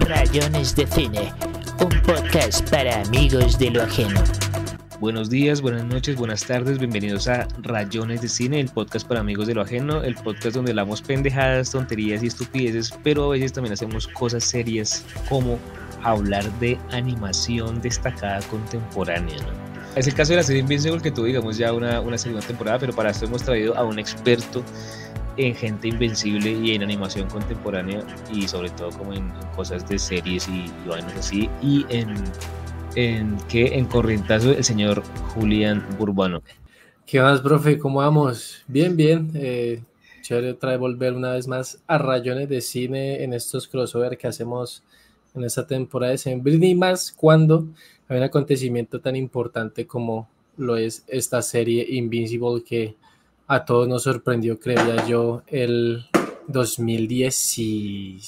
Rayones de Cine, un podcast para amigos de lo ajeno. Buenos días, buenas noches, buenas tardes, bienvenidos a Rayones de Cine, el podcast para amigos de lo ajeno, el podcast donde hablamos pendejadas, tonterías y estupideces, pero a veces también hacemos cosas serias como hablar de animación destacada contemporánea. Es el caso de la serie Invincible que tuvo, digamos, ya una, una segunda temporada, pero para esto hemos traído a un experto en gente invencible y en animación contemporánea y sobre todo como en, cosas de series y, y vainas así y en, en que en corrientazo el señor Julián Burbano. ¿Qué más, profe? ¿Cómo vamos? Bien, bien. Eh, chévere otra vez volver una vez más a rayones de cine en estos crossover que hacemos en esta temporada de Sembrina y más cuando hay un acontecimiento tan importante como lo es esta serie Invincible que a todos nos sorprendió, creía yo, el 2010 y...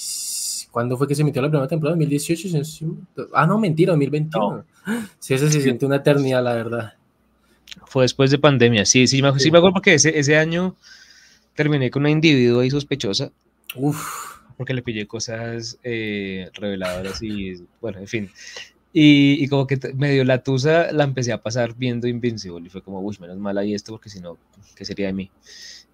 ¿Cuándo fue que se emitió la primera temporada? ¿2018? Ah, no, mentira, 2021. Sí, eso se siente una eternidad, la verdad. Fue después de pandemia, sí, sí, me, sí. me acuerdo porque ese, ese año terminé con una individuo ahí sospechosa. Uf. Porque le pillé cosas eh, reveladoras y, bueno, en fin. Y, y, como que me dio la tusa, la empecé a pasar viendo Invincible y fue como, uy, menos mal ahí esto porque si no, ¿qué sería de mí?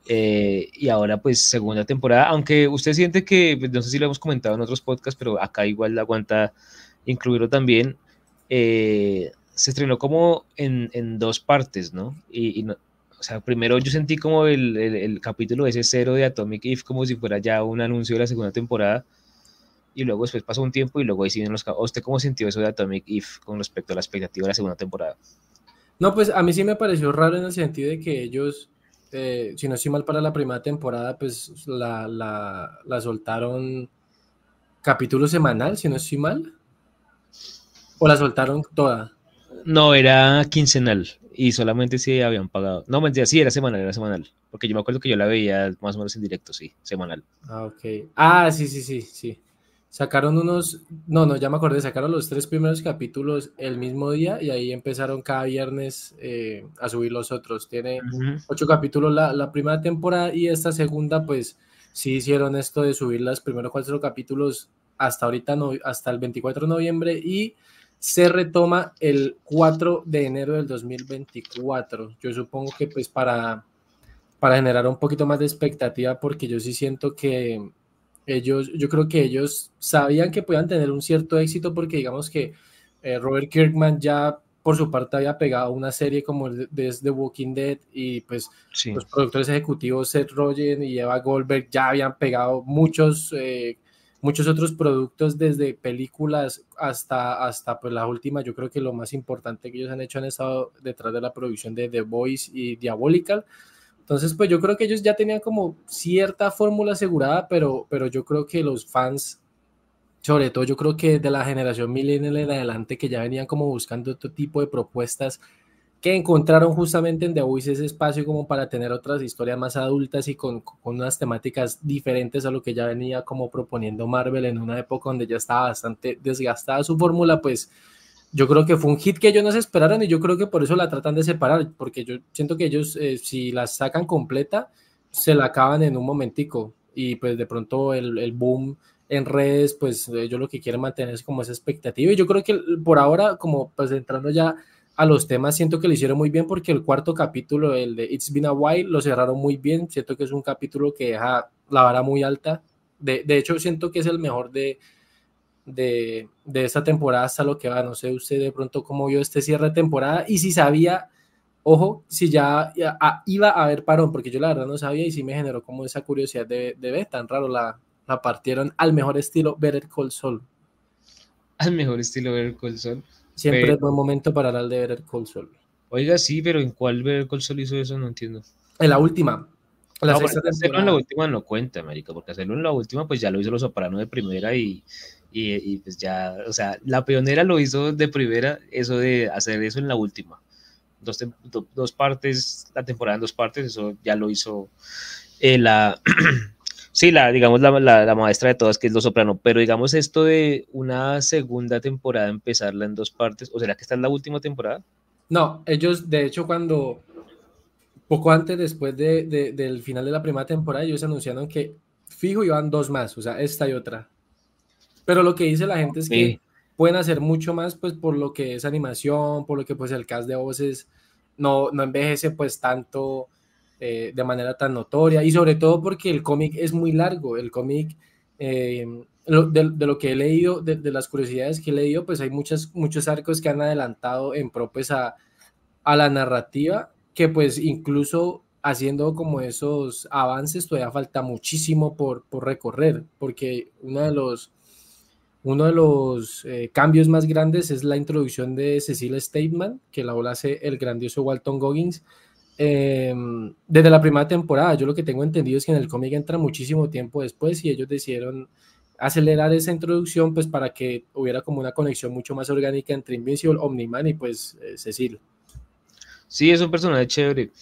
Eh, y ahora pues segunda temporada, aunque usted siente que, pues, no sé si lo hemos comentado en otros podcasts, pero acá igual la aguanta incluirlo también, eh, se estrenó como en, en, dos partes, ¿no? Y, y no, o sea, primero yo sentí como el, el, el capítulo ese cero de Atomic If como si fuera ya un anuncio de la segunda temporada y luego después pasó un tiempo y luego ahí siguen los ¿Usted cómo sintió eso de Atomic If con respecto a la expectativa de la segunda temporada? No, pues a mí sí me pareció raro en el sentido de que ellos, eh, si no estoy mal para la primera temporada, pues la, la, la soltaron capítulo semanal, si no estoy mal. ¿O la soltaron toda? No, era quincenal y solamente si habían pagado. No, mentira, sí, era semanal, era semanal. Porque yo me acuerdo que yo la veía más o menos en directo, sí, semanal. Ah, ok. Ah, sí, sí, sí, sí. Sacaron unos, no, no, ya me acordé, sacaron los tres primeros capítulos el mismo día y ahí empezaron cada viernes eh, a subir los otros. Tiene uh -huh. ocho capítulos la, la, primera temporada y esta segunda, pues sí hicieron esto de subir los primeros cuatro capítulos hasta ahorita, no, hasta el 24 de noviembre y se retoma el 4 de enero del 2024. Yo supongo que pues para, para generar un poquito más de expectativa porque yo sí siento que ellos, yo creo que ellos sabían que podían tener un cierto éxito porque digamos que eh, Robert Kirkman ya por su parte había pegado una serie como desde The Walking Dead y pues sí. los productores ejecutivos Seth Rogen y Eva Goldberg ya habían pegado muchos eh, muchos otros productos desde películas hasta hasta pues la última yo creo que lo más importante que ellos han hecho han estado detrás de la producción de The Voice y Diabolical entonces, pues yo creo que ellos ya tenían como cierta fórmula asegurada, pero, pero yo creo que los fans, sobre todo yo creo que de la generación millennial en adelante, que ya venían como buscando otro tipo de propuestas, que encontraron justamente en The Voice ese espacio como para tener otras historias más adultas y con, con unas temáticas diferentes a lo que ya venía como proponiendo Marvel en una época donde ya estaba bastante desgastada su fórmula, pues yo creo que fue un hit que ellos no se esperaron y yo creo que por eso la tratan de separar, porque yo siento que ellos eh, si la sacan completa, se la acaban en un momentico y pues de pronto el, el, boom en redes, pues ellos lo que quieren mantener es como esa expectativa. Y yo creo que por ahora, como pues entrando ya a los temas, siento que lo hicieron muy bien porque el cuarto capítulo, el de It's Been a While, lo cerraron muy bien, siento que es un capítulo que deja la vara muy alta, de, de hecho siento que es el mejor de, de, de, esta temporada hasta lo que va. No sé usted de pronto cómo vio este cierre de temporada y si sabía, ojo, si ya, ya iba a haber parón, porque yo la verdad no sabía y sí me generó como esa curiosidad de, de ver, tan raro la, la partieron al mejor estilo Better Call Saul. Al mejor estilo Better Call Saul. Siempre pero... es buen momento para hablar de Better Call Saul. Oiga, sí, pero ¿en cuál Better Call Saul hizo eso? No entiendo. En la última. La no, hacerlo en la última no cuenta, marica, porque hacerlo en la última pues ya lo hizo Los Soprano de primera y, y, y, pues ya, o sea, la pionera lo hizo de primera, eso de hacer eso en la última. Dos, do, dos partes, la temporada en dos partes, eso ya lo hizo eh, la, sí, la, digamos, la, la, la, maestra de todas, que es Los Soprano, pero digamos esto de una segunda temporada, empezarla en dos partes, ¿o será que esta es la última temporada? No, ellos, de hecho, cuando, poco antes, después de, de, del final de la primera temporada, ellos anunciaron que fijo iban dos más, o sea, esta y otra. Pero lo que dice la gente es que pueden hacer mucho más pues por lo que es animación, por lo que pues el cast de voces no, no envejece pues tanto eh, de manera tan notoria. Y sobre todo porque el cómic es muy largo, el cómic eh, de, lo que he leído, de, las curiosidades que he leído, pues hay muchos muchos arcos que han adelantado en pro pues, a, a la narrativa que pues incluso haciendo como esos avances todavía falta muchísimo por, por recorrer porque uno de los uno de los eh, cambios más grandes es la introducción de Cecil Stateman, que la ola hace el grandioso Walton Goggins. Em, desde la primera temporada, yo lo que tengo entendido es que en el cómic entra muchísimo tiempo después y ellos decidieron acelerar esa introducción pues para que hubiera como una conexión mucho más orgánica entre Invincible, Omniman y pues eh, Cecil. Sí, es un personaje chévere.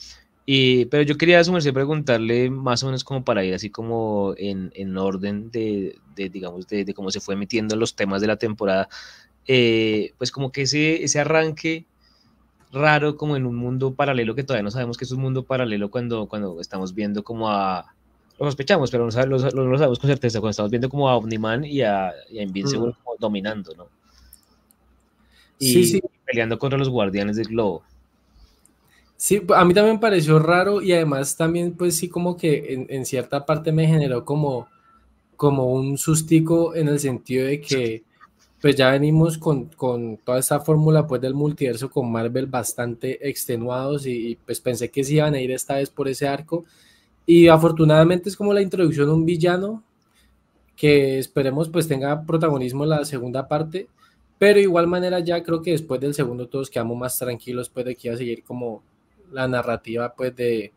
Y, pero yo quería asumirse preguntarle más o menos como para ir así como en, en orden de, de digamos, de, de, cómo se fue metiendo los temas de la temporada, eh, pues como que ese, ese arranque raro como en un mundo paralelo que todavía no sabemos que es un mundo paralelo cuando, cuando estamos viendo como a, lo sospechamos, pero no, lo, lo, sabemos con certeza, cuando estamos viendo como a Omniman y a, y a Invincible mm. como dominando, ¿no? Y sí, sí. peleando contra los guardianes del globo. Sí, a mí también pareció raro y además también pues sí como que en, cierta parte me generó como, como un sustico en el sentido de que pues ya venimos con, con toda esta fórmula pues del multiverso con Marvel bastante extenuados y, pues pensé que sí iban a ir esta vez por ese arco. Y afortunadamente es como la introducción de un villano que esperemos pues tenga protagonismo en la segunda parte pero igual manera ya creo que después del segundo todos quedamos más tranquilos pues de que iba a seguir como la narrativa pues de,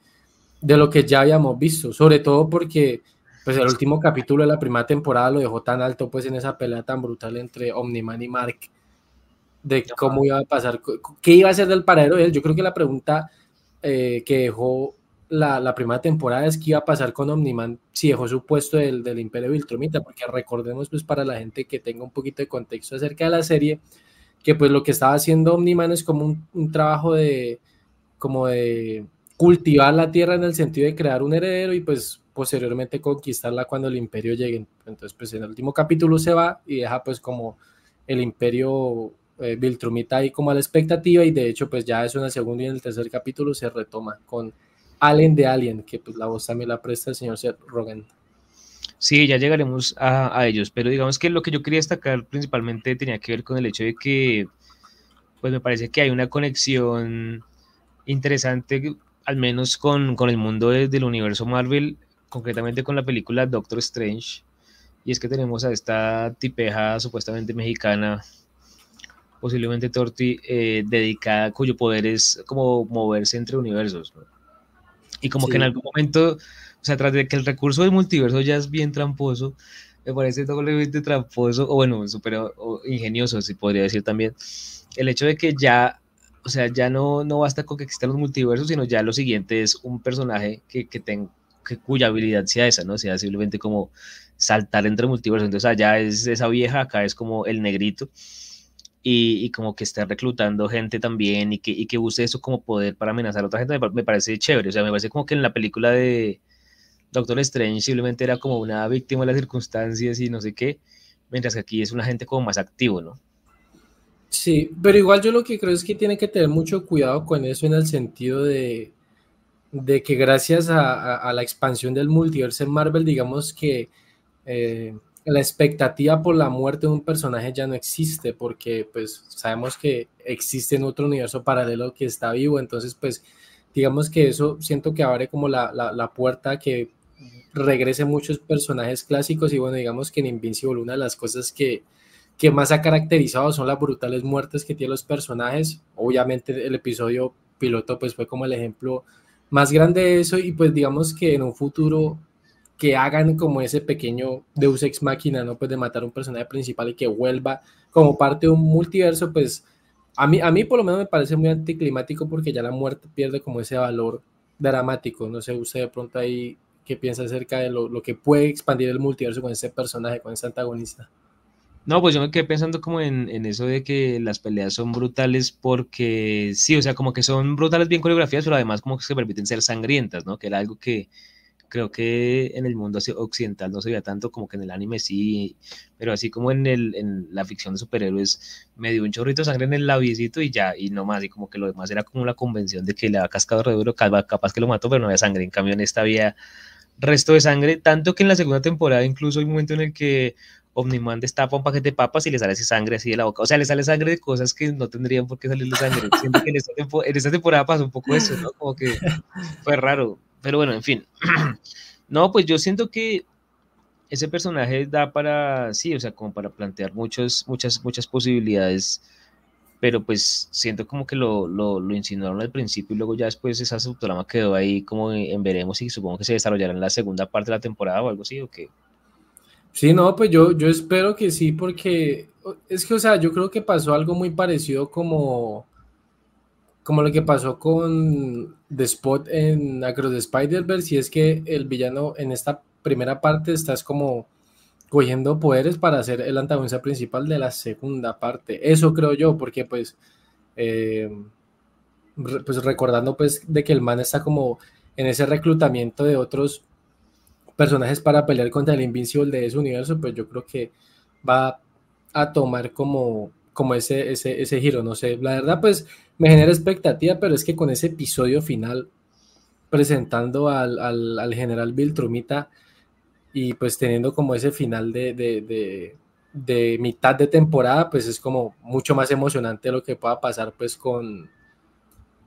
de lo que ya habíamos visto, sobre todo porque pues el último capítulo de la primera temporada lo dejó tan alto pues en esa pelea tan brutal entre Omniman y Mark de cómo iba a pasar, qué iba a ser del paradero de él. Yo creo que la pregunta eh, que dejó la, la, primera temporada es qué iba a pasar con Omniman si dejó su puesto del, del Imperio Viltrumita, porque recordemos pues para la gente que tenga un poquito de contexto acerca de la serie, que pues lo que estaba haciendo Omniman es como un, un trabajo de, como de cultivar la tierra en el sentido de crear un heredero y pues posteriormente conquistarla cuando el imperio llegue. Entonces pues en el último capítulo se va y deja pues como el imperio eh, Viltrumita ahí como a la expectativa y de hecho pues ya es en el segundo y en el tercer capítulo se retoma con Allen de Alien, que pues la voz también la presta el señor Seth Rogen. Sí, ya llegaremos a, a, ellos, pero digamos que lo que yo quería destacar principalmente tenía que ver con el hecho de que, pues me parece que hay una conexión interesante, al menos con, con el mundo de, del universo Marvel, concretamente con la película Doctor Strange. Y es que tenemos a esta tipeja supuestamente mexicana, posiblemente Torti, eh, dedicada, cuyo poder es como moverse entre universos. Y como que en algún momento, o sea, tras de que el recurso del multiverso ya es bien tramposo, me parece doblemente tramposo, o bueno, súper ingenioso, si podría decir también, el hecho de que ya o sea, ya no, no basta con que existan los multiversos, sino ya lo siguiente es un personaje que, que, que cuya habilidad sea esa, ¿no? Sea simplemente como saltar entre multiversos. Entonces allá es esa vieja, acá es como el negrito. Y, y como que está reclutando gente también y que, y que use eso como poder para amenazar a otra gente, me, me, parece chévere. O sea, me parece como que en la película de Doctor Strange simplemente era como una víctima de las circunstancias y no sé qué, mientras que aquí es un agente como más activo, ¿no? Sí, pero igual yo lo que creo es que tiene que tener mucho cuidado con eso en el sentido de, de que gracias a, la expansión del multiverso en Marvel, digamos que eh, la expectativa por la muerte de un personaje ya no existe, porque pues sabemos que existe en otro universo paralelo que está vivo, entonces pues digamos que eso siento que abre como la, la, la puerta que regrese muchos personajes clásicos y bueno, digamos que en Invincible una de las cosas que que más ha caracterizado son las brutales muertes que tienen los personajes. Obviamente el episodio piloto pues fue como el ejemplo más grande de eso y pues digamos que en un futuro que hagan como ese pequeño Deus Ex Máquina, ¿no? Pues de matar a un personaje principal y que vuelva como parte de un multiverso, pues a mí, a mí por lo menos me parece muy anticlimático porque ya la muerte pierde como ese valor dramático. No sé, usted de pronto ahí qué piensa acerca de lo, lo que puede expandir el multiverso con ese personaje, con ese antagonista. No, pues yo me quedé pensando como en, en, eso de que las peleas son brutales porque sí, o sea, como que son brutales bien coreografías, pero además como que se permiten ser sangrientas, ¿no? Que era algo que, Creo que en el mundo occidental no se veía tanto, como que en el anime sí, pero así como en, el, en la ficción de superhéroes, me dio un chorrito de sangre en el labiecito y ya, y no más, y como que lo demás era como la convención de que le ha cascado re duro, capaz que lo mató, pero no había sangre. En cambio, en esta había resto de sangre, tanto que en la segunda temporada incluso hay un momento en el que Omniman destapa un paquete de papas y le sale así sangre así de la boca. O sea, le sale sangre de cosas que no tendrían por qué salirle sangre. Siento que en esta, en esta temporada pasó un poco eso, ¿no? Como que fue raro. Pero bueno, en fin. No, pues yo siento que ese personaje da para, sí, o sea, como para plantear muchos, muchas, muchas posibilidades, pero pues siento como que lo, lo, lo insinuaron al principio y luego ya después esa subtrama quedó ahí como en veremos y supongo que se desarrollará en la segunda parte de la temporada o algo así, o qué. Sí, no, pues yo, yo espero que sí, porque es que, o sea, yo creo que pasó algo muy parecido como como lo que pasó con The Spot en Across the Spider-Verse, y es que el villano en esta primera parte estás como cogiendo poderes para ser el antagonista principal de la segunda parte. Eso creo yo, porque pues, eh, pues recordando pues de que el man está como en ese reclutamiento de otros personajes para pelear contra el Invincible de ese universo, pues yo creo que va a tomar como como ese, ese, ese giro, no sé, la verdad pues me genera expectativa, pero es que con ese episodio final presentando al, al, general Viltrumita y pues teniendo como ese final de, de, de, mitad de temporada, pues es como mucho más emocionante lo que pueda pasar pues con,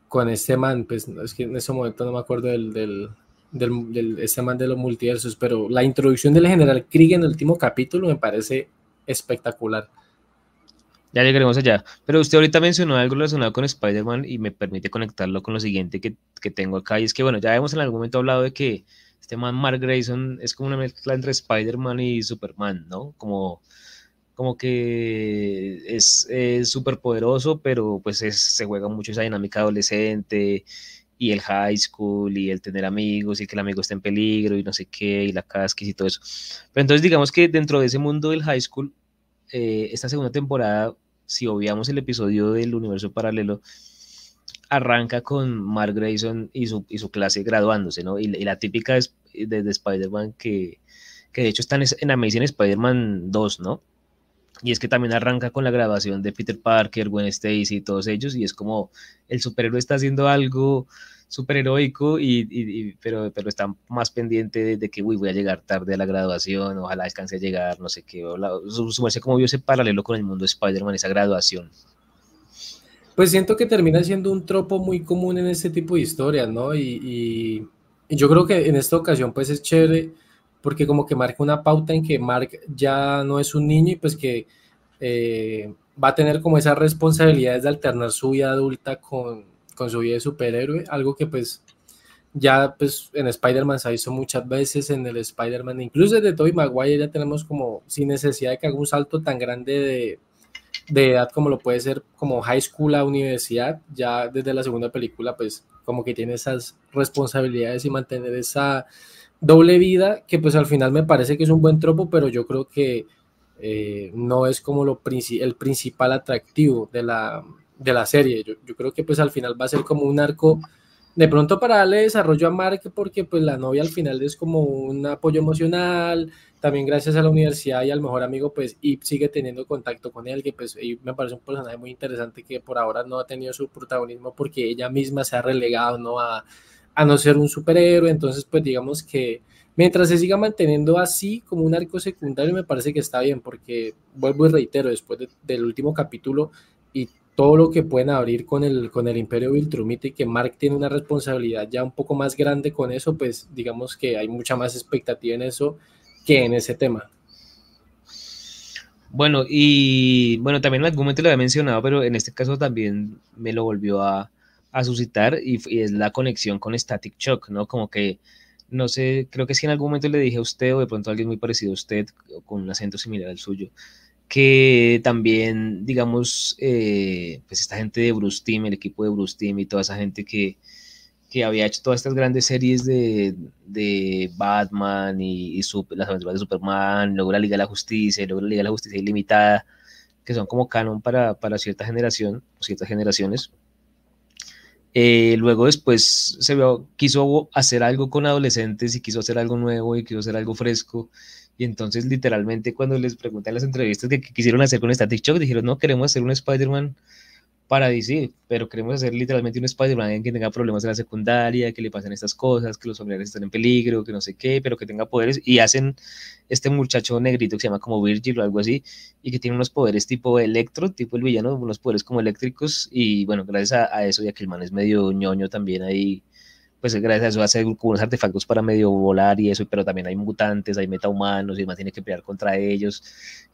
con este man, pues es que en ese momento no me acuerdo del, del, del, este man de los multiversos, pero la introducción del general Krieg en el último capítulo me parece espectacular. Ya llegaremos allá. Pero usted ahorita mencionó algo relacionado con Spider-Man y me permite conectarlo con lo siguiente que, que, tengo acá. Y es que, bueno, ya hemos en algún momento hablado de que este man Mark Grayson es como una mezcla entre Spider-Man y Superman, ¿no? Como, como que es súper poderoso, pero pues se juega mucho esa dinámica adolescente y el high school y el tener amigos y que el amigo esté en peligro y no sé qué y la casquis y todo eso. Pero entonces digamos que dentro de ese mundo del high school eh, esta segunda temporada, si obviamos el episodio del universo paralelo, arranca con Mark Grayson y su, y su clase graduándose, ¿no? Y, la típica es de, Spider-Man que, que de hecho están en Amazing Spider-Man 2, ¿no? Y es que también arranca con la graduación de Peter Parker, Gwen Stacy y todos ellos, y es como el superhéroe está haciendo algo súper heroico, y, pero, pero está más pendiente de, que, uy, voy a llegar tarde a la graduación, ojalá descanse a llegar, no sé qué, sumarse como vio ese paralelo con el mundo de Spider-Man, esa graduación. Pues siento que termina siendo un tropo muy común en este tipo de historias, ¿no? Y, yo creo que en esta ocasión pues es chévere porque como que marca una pauta en que Mark ya no es un niño y pues que eh, va a tener como esas responsabilidades de alternar su vida adulta con, con su vida de superhéroe, algo que pues ya pues en Spider-Man se visto muchas veces, en el Spider-Man, incluso desde Tobey Maguire ya tenemos como sin necesidad de que haga un salto tan grande de, edad como lo puede ser como high school a universidad, ya desde la segunda película pues como que tiene esas responsabilidades y mantener esa doble vida que pues al final me parece que es un buen tropo, pero yo creo que eh, no es como lo el principal atractivo de la, de la serie. Yo, yo, creo que pues al final va a ser como un arco de pronto para darle desarrollo a Mark porque pues la novia al final es como un apoyo emocional, también gracias a la universidad y al mejor amigo pues y sigue teniendo contacto con él, que pues me parece un personaje muy interesante que por ahora no ha tenido su protagonismo porque ella misma se ha relegado ¿no? a, a no ser un superhéroe, entonces pues digamos que mientras se siga manteniendo así como un arco secundario me parece que está bien porque vuelvo y reitero después del último capítulo y todo lo que pueden abrir con el, con el Imperio Viltrumita y que Mark tiene una responsabilidad ya un poco más grande con eso, pues digamos que hay mucha más expectativa en eso que en ese tema. Bueno, y bueno, también en algún momento lo había mencionado, pero en este caso también me lo volvió a, suscitar y, y, es la conexión con Static Shock, ¿no? Como que, no sé, creo que si en algún momento le dije a usted o de pronto a alguien muy parecido a usted, con un acento similar al suyo, que también, digamos, eh, pues esta gente de Bruce Team, el equipo de Bruce Team y toda esa gente que, que había hecho todas estas grandes series de, de Batman y, las aventuras de Superman, luego la Liga de la Justicia, luego la Liga de la Justicia Ilimitada, que son como canon para, para cierta generación, ciertas generaciones, Eh, luego después se vio, quiso hacer algo con adolescentes y quiso hacer algo nuevo y quiso hacer algo fresco. Y entonces literalmente cuando les pregunté en las entrevistas que, quisieron hacer con Static Shock, dijeron, no, queremos hacer un Spider-Man para DC, pero queremos hacer literalmente un Spider-Man que tenga problemas en la secundaria, que le pasen estas cosas, que los familiares están en peligro, que no sé qué, pero que tenga poderes, y hacen este muchacho negrito que se llama como Virgil o algo así, y que tiene unos poderes tipo electro, tipo el villano, unos poderes como eléctricos, y bueno, gracias a, eso, ya que el man es medio ñoño también ahí, pues gracias a eso hace unos artefactos para medio volar y eso, pero también hay mutantes, hay metahumanos, y man tiene que pelear contra ellos,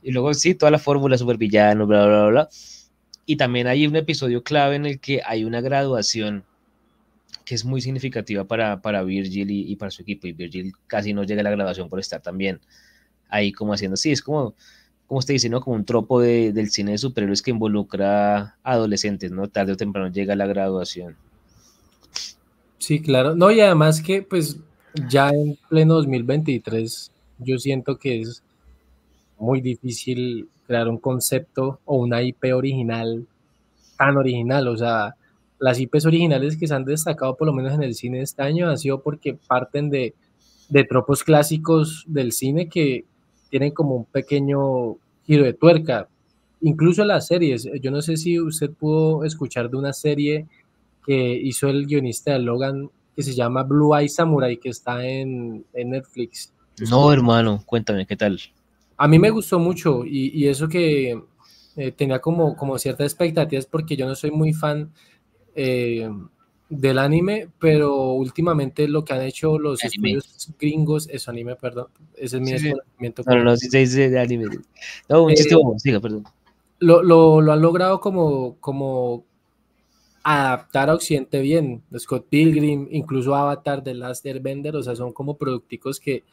y luego sí, toda la fórmula supervillano, bla, bla, bla, bla y también hay un episodio clave en el que hay una graduación que es muy significativa para, para Virgil y, para su equipo. Y Virgil casi no llega a la graduación por estar también ahí como haciendo, sí, es como, como usted dice, ¿no? Como un tropo de, del cine de superhéroes que involucra a adolescentes, ¿no? Tarde o temprano llega a la graduación. Sí, claro. No, y además que pues ya en pleno 2023 yo siento que es muy difícil crear un concepto o una IP original tan original. O sea, las IPs originales que se han destacado por lo menos en el cine este año han sido porque parten de, de tropos clásicos del cine que tienen como un pequeño giro de tuerca. Incluso las series, yo no sé si usted pudo escuchar de una serie que hizo el guionista de Logan que se llama Blue Eye Samurai, que está en, en Netflix. No, hermano, cuéntame, ¿qué tal? A mí me gustó mucho y, eso que eh, tenía como, como ciertas expectativas porque yo no soy muy fan eh, del anime, pero últimamente lo que han hecho los estudios gringos, es anime, perdón, ese es mi desconocimiento. No, no, sí se dice de anime. No, un chiste eh, perdón. Lo, lo, lo, han logrado como, como adaptar a Occidente bien. Scott Pilgrim, incluso Avatar de Last Airbender, o sea, son como producticos que,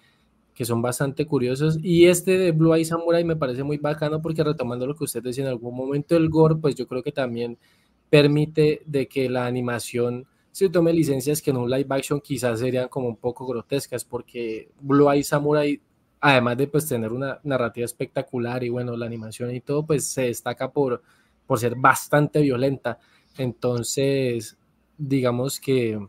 que son bastante curiosos. Y este de Blue Eye Samurai me parece muy bacano porque retomando lo que usted decía en algún momento, el gore, pues yo creo que también permite de que la animación se tome licencias que en un live action quizás serían como un poco grotescas porque Blue Eye Samurai, además de pues tener una narrativa espectacular y bueno, la animación y todo, pues se destaca por, por ser bastante violenta. Entonces, digamos que,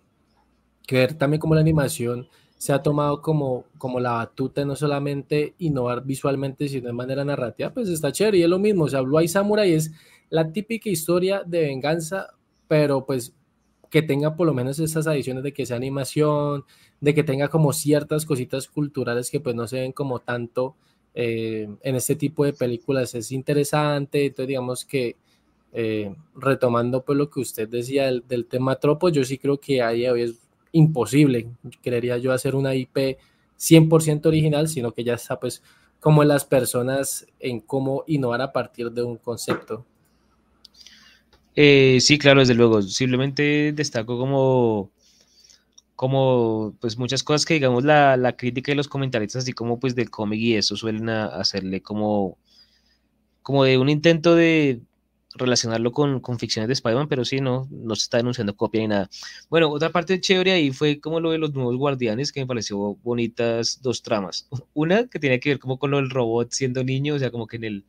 que ver también como la animación se ha tomado como, como la batuta no solamente innovar visualmente, sino de manera narrativa, pues está chévere. Y es lo mismo, o sea, Blue Samurai es la típica historia de venganza, pero pues que tenga por lo menos esas adiciones de que sea animación, de que tenga como ciertas cositas culturales que pues no se ven como tanto eh, en este tipo de películas. Es interesante, entonces digamos que eh, retomando pues lo que usted decía del, del tema tropo, yo sí creo que ahí hoy imposible, creería yo, hacer una IP 100% original, sino que ya está pues como las personas en cómo innovar a partir de un concepto. Eh, sí, claro, desde luego. Simplemente destaco como, como pues muchas cosas que digamos la, la crítica y los comentarios así como pues del cómic y eso suelen hacerle como, como de un intento de, relacionarlo con, con ficciones de Spider-Man, pero sí, no, no se está denunciando copia ni nada. Bueno, otra parte chévere ahí fue como lo de los nuevos guardianes, que me pareció bonitas dos tramas. Una que tiene que ver como con lo del robot siendo niño, o sea, como que en, el,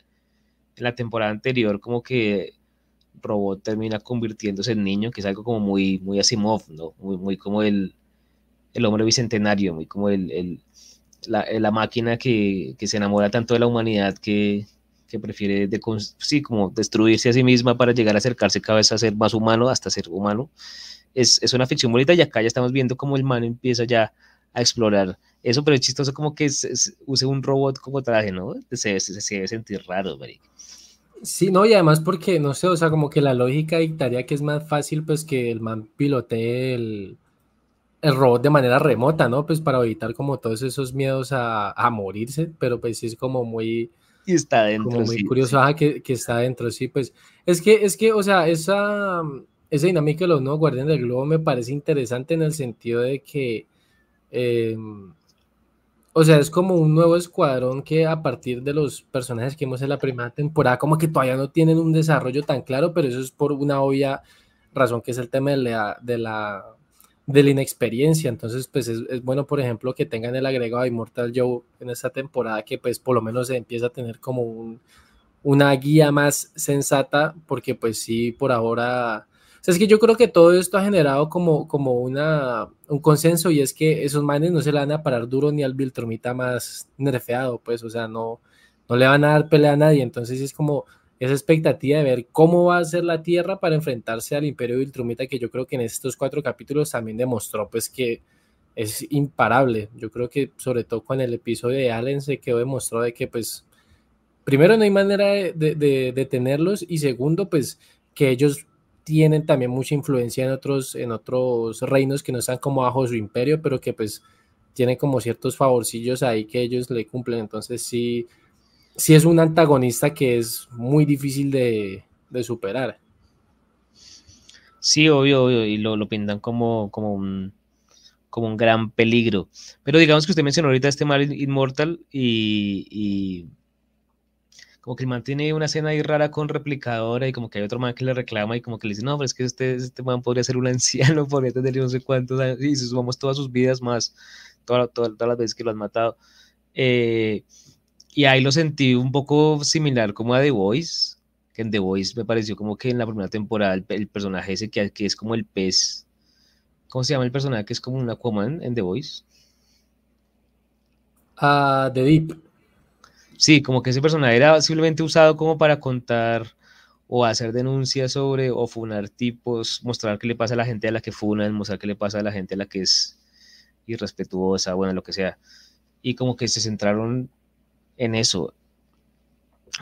en la temporada anterior, como que robot termina convirtiéndose en niño, que es algo como muy, muy Asimov, ¿no? Muy, muy como el, el hombre bicentenario, muy como el, el la, la, máquina que, que se enamora tanto de la humanidad que, que prefiere sí, como destruirse a sí misma para llegar a acercarse cada vez a ser más humano, hasta ser humano. Es, es una ficción bonita y acá ya estamos viendo cómo el man empieza ya a explorar eso, pero es chistoso como que use un robot como traje, ¿no? Se, se, debe sentir raro, marica. Sí, no, y además porque, no sé, o sea, como que la lógica dictaría que es más fácil, pues, que el man pilotee el, el robot de manera remota, ¿no? Pues para evitar como todos esos miedos a, a morirse, pero pues sí es como muy, y está dentro. Como muy curioso, que, que, está dentro, sí, pues es que, es que, o sea, esa, esa dinámica de los nuevos guardianes del globo me parece interesante en el sentido de que, em, o sea, es como un nuevo escuadrón que a partir de los personajes que vimos en la primera temporada, como que todavía no tienen un desarrollo tan claro, pero eso es por una obvia razón que es el tema de la, de la de la inexperiencia. Entonces, pues es, bueno, por ejemplo, que tengan el agregado de Immortal Joe en esta temporada, que pues por lo menos se empieza a tener como un, una guía más sensata, porque pues sí, por ahora, o sea, es que yo creo que todo esto ha generado como, como una, un consenso y es que esos manes no se le van a parar duro ni al Viltrumita más nerfeado, pues, o sea, no, no le van a dar pelea a nadie, entonces es como esa expectativa de ver cómo va a ser la Tierra para enfrentarse al Imperio Viltrumita, que yo creo que en estos cuatro capítulos también demostró pues que es imparable. Yo creo que sobre todo con el episodio de Allen se quedó demostrado de que pues primero no hay manera de, detenerlos y segundo pues que ellos tienen también mucha influencia en otros, en otros reinos que no están como bajo su imperio, pero que pues tienen como ciertos favorcillos ahí que ellos le cumplen. Entonces sí, sí es un antagonista que es muy difícil de, superar. Sí, obvio, obvio, y lo, lo pintan como, como, un, como un gran peligro. Pero digamos que usted mencionó ahorita este mal inmortal y, como que el man tiene una escena ahí rara con replicadora y como que hay otro man que le reclama y como que le dice, no, pero es que este, este man podría ser un anciano, podría tener no sé cuántos años, y sumamos todas sus vidas más, todas, todas las veces que lo han matado. Eh, y ahí lo sentí un poco similar como a The Voice, que en The Voice me pareció como que en la primera temporada el, personaje ese que, que, es como el pez, ¿cómo se llama el personaje que es como un Aquaman en The Voice? Ah, The Deep. Sí, como que ese personaje era simplemente usado como para contar o hacer denuncias sobre o funar tipos, mostrar qué le pasa a la gente a la que funan, mostrar qué le pasa a la gente a la que es irrespetuosa, bueno, lo que sea. Y como que se centraron en eso.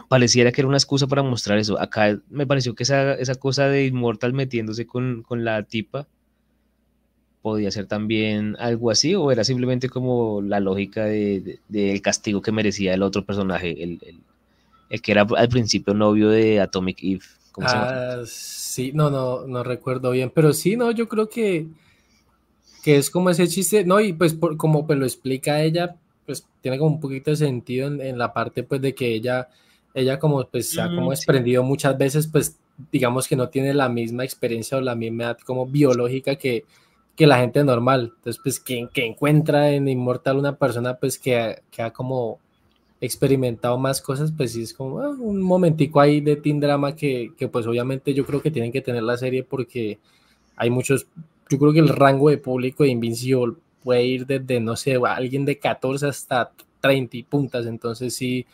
Pareciera que era una excusa para mostrar eso. Acá me pareció que esa, cosa de Immortal metiéndose con, la tipa podía ser también algo así, o era simplemente como la lógica del de, castigo que merecía el otro personaje, el, que era al principio novio de Atomic Eve. ah, sí, no, no, no recuerdo bien, pero sí, no, yo creo que, que es como ese chiste, no, y pues como pues lo explica ella, pues tiene como un poquito de sentido en, la parte pues de que ella, ella como pues se ha como desprendido muchas veces pues digamos que no tiene la misma experiencia o la misma edad como biológica que, que la gente normal. Entonces pues que, que encuentra en Inmortal una persona pues que, que ha como experimentado más cosas, pues sí es como ah, un momentico ahí de teen drama que, que, pues obviamente yo creo que tienen que tener la serie porque hay muchos, yo creo que el rango de público de Invincible puede ir desde, no sé, alguien de 14 hasta 30 y puntas, entonces sí,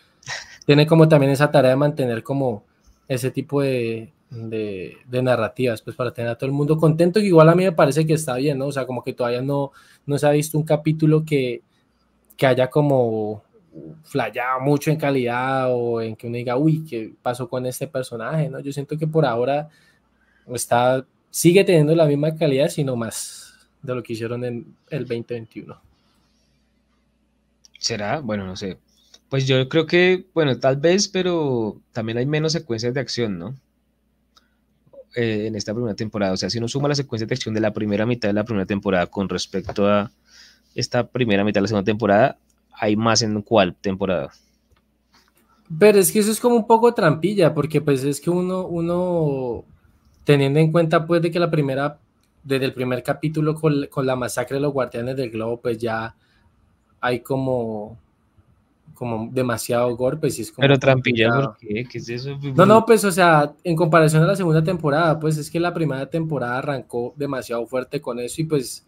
tiene como también esa tarea de mantener como ese tipo de, de, narrativas, pues para tener a todo el mundo contento, que igual a mí me parece que está bien, ¿no? O sea, como que todavía no, no se ha visto un capítulo que, que haya como flayado mucho en calidad o en que uno diga, uy, ¿qué pasó con este personaje? ¿no? Yo siento que por ahora está, sigue teniendo la misma calidad, sino más, de lo que hicieron en el 2021. ¿Será? Bueno, no sé. Pues yo creo que, bueno, tal vez, pero también hay menos secuencias de acción, ¿no? Eh, en esta primera temporada. O sea, si uno suma la secuencia de acción de la primera mitad de la primera temporada con respecto a esta primera mitad de la segunda temporada, hay más en cuál temporada. Pero es que eso es como un poco trampilla, porque pues es que uno, uno, teniendo en cuenta pues de que la primera desde el primer capítulo con, la masacre de los guardianes del globo, pues ya hay como como demasiado gore, pues es como... Pero trampilla, ¿por qué? ¿Qué es eso? No, no, pues o sea, en comparación a la segunda temporada, pues es que la primera temporada arrancó demasiado fuerte con eso y pues,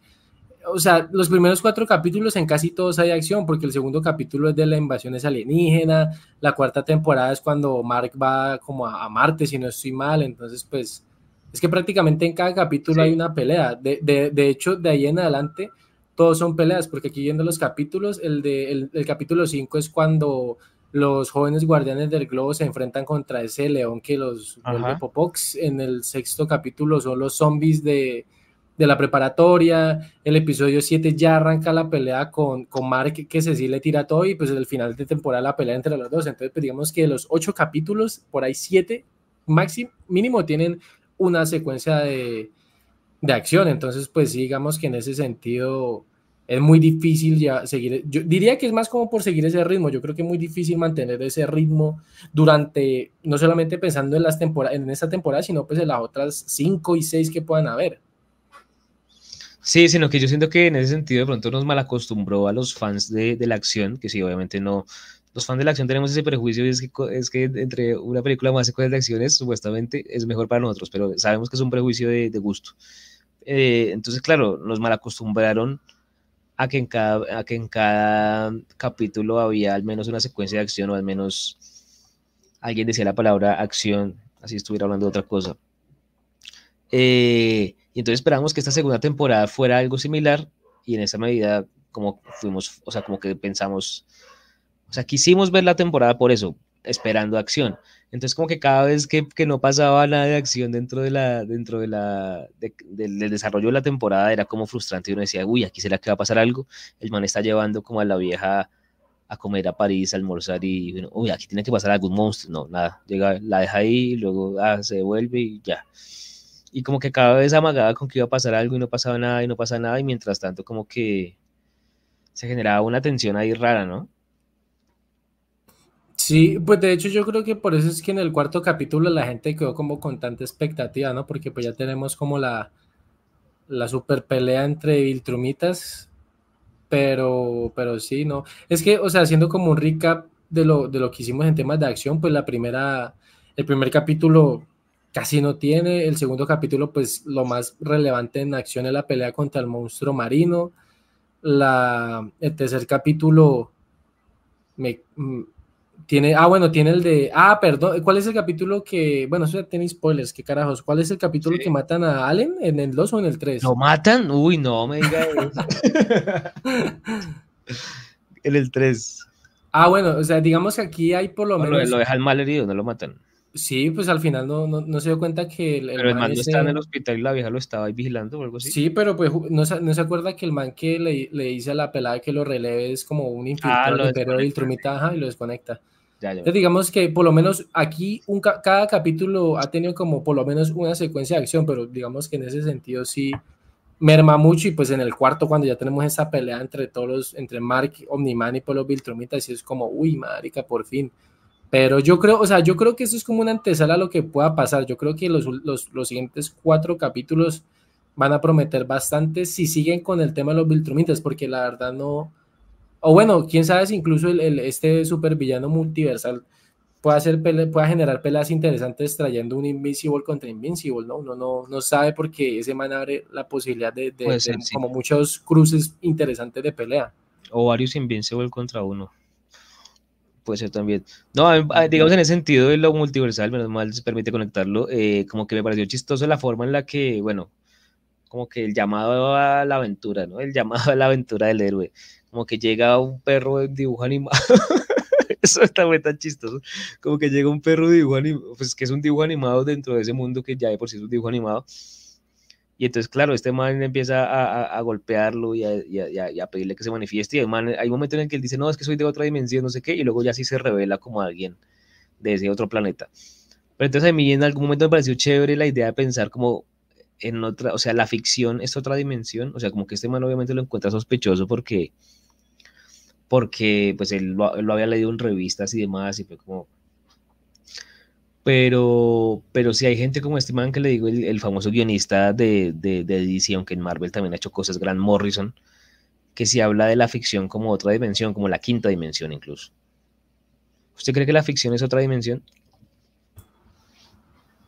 o sea, los primeros cuatro capítulos en casi todos hay acción, porque el segundo capítulo es de la invasión es alienígena, la cuarta temporada es cuando Mark va como a, a Marte, si no estoy mal, entonces pues es que prácticamente en cada capítulo hay una pelea. De, de, de, hecho, de ahí en adelante, todos son peleas, porque aquí viendo los capítulos, el, de, el, capítulo 5 es cuando los jóvenes guardianes del globo se enfrentan contra ese león que los vuelve Popox. En el sexto capítulo son los zombies de, de la preparatoria. El episodio 7 ya arranca la pelea con, con Mark, que se sí le tira todo, y pues el final de temporada la pelea entre los dos. Entonces, pues digamos que los ocho capítulos, por ahí siete máximo, mínimo tienen una secuencia de, acción. Entonces, pues digamos que en ese sentido es muy difícil ya seguir. Yo diría que es más como por seguir ese ritmo. Yo creo que es muy difícil mantener ese ritmo durante, no solamente pensando en las temporadas, en esta temporada, sino pues en las otras cinco y seis que puedan haber. Sí, sino que yo siento que en ese sentido de pronto nos malacostumbró a los fans de, de la acción, que sí, obviamente no, los fans de la acción tenemos ese prejuicio y es que, es que entre una película más secuencias de acciones supuestamente es mejor para nosotros, pero sabemos que es un prejuicio de, de gusto. Eh, entonces, claro, nos malacostumbraron a que, en cada, a que en cada capítulo había al menos una secuencia de acción o al menos alguien decía la palabra acción, así estuviera hablando de otra cosa. Eh, y entonces esperamos que esta segunda temporada fuera algo similar y en esa medida como fuimos, o sea, como que pensamos, o sea, quisimos ver la temporada por eso, esperando acción. Entonces como que cada vez que, no pasaba nada de acción dentro de la, dentro de la, del desarrollo de la temporada era como frustrante y uno decía, uy, aquí será que va a pasar algo. El man está llevando como a la vieja a comer a París, a almorzar y, bueno, uy, aquí tiene que pasar algún monstruo. No, nada, llega, la deja ahí, luego ah, se devuelve y ya. Y como que cada vez amagaba con que iba a pasar algo y no pasaba nada y no pasaba nada y mientras tanto como que se generaba una tensión ahí rara, ¿no? Sí, pues de hecho yo creo que por eso es que en el cuarto capítulo la gente quedó como con tanta expectativa, ¿no? Porque pues ya tenemos como la, la super pelea entre Viltrumitas, pero, pero sí, ¿no? Es que, o sea, haciendo como un recap de lo, de lo que hicimos en temas de acción, pues la primera, el primer capítulo casi no tiene, el segundo capítulo pues lo más relevante en acción es la pelea contra el monstruo marino, la, el tercer capítulo me, tiene, ah, bueno, tiene el de, ah, perdón, ¿cuál es el capítulo que, bueno, eso ya tiene spoilers, qué carajos, ¿cuál es el capítulo que matan a Allen en el 2 o en el 3? ¿Lo matan? Uy, no me digas en el 3. Ah, bueno, o sea, digamos que aquí hay por lo menos... Lo, dejan mal herido, no lo matan. Sí, pues al final no, no, se dio cuenta que el, pero el man, no está en el hospital y la vieja lo estaba ahí vigilando o algo así. Sí, pero pues no, no se acuerda que el man que le, le dice a la pelada que lo releve es como un infiltrado ah, pero el trumitaja y lo desconecta. Entonces, digamos que por lo menos aquí un, cada capítulo ha tenido como por lo menos una secuencia de acción, pero digamos que en ese sentido sí merma mucho y pues en el cuarto cuando ya tenemos esa pelea entre todos los, entre Mark, Omniman y Polo Viltromitas, y es como, uy, marica, por fin. Pero yo creo, o sea, yo creo que eso es como una antesala a lo que pueda pasar. Yo creo que los, los, los siguientes cuatro capítulos van a prometer bastante si siguen con el tema de los Viltromitas, porque la verdad no, o bueno, quién sabe si incluso el, este supervillano multiversal pueda, hacer pueda generar peleas interesantes trayendo un Invincible contra Invincible, ¿no? Uno no, no sabe porque ese man abre la posibilidad de, como muchos cruces interesantes de pelea. O varios Invincible contra uno. Puede ser también. No, digamos en ese sentido de lo multiversal, menos mal se permite conectarlo, eh, como que me pareció chistoso la forma en la que, bueno, como que el llamado a la aventura, ¿no? El llamado a la aventura del héroe como que llega un perro de dibujo animado. Eso está muy tan chistoso. Como que llega un perro de dibujo animado, pues que es un dibujo animado dentro de ese mundo que ya de por sí es un dibujo animado. Y entonces, claro, este man empieza a, a, golpearlo y a, y, a, pedirle que se manifieste. Y man, hay un momento en el que él dice, no, es que soy de otra dimensión, no sé qué. Y luego ya sí se revela como alguien de ese otro planeta. Pero entonces a mí en algún momento me pareció chévere la idea de pensar como en otra, o sea, la ficción es otra dimensión. O sea, como que este man obviamente lo encuentra sospechoso porque porque pues él lo, había leído en revistas y demás y fue como... Pero, pero si hay gente como este man que le digo, el, famoso guionista de, de, de, DC, aunque en Marvel también ha hecho cosas, Grant Morrison, que si habla de la ficción como otra dimensión, como la quinta dimensión incluso. ¿Usted cree que la ficción es otra dimensión?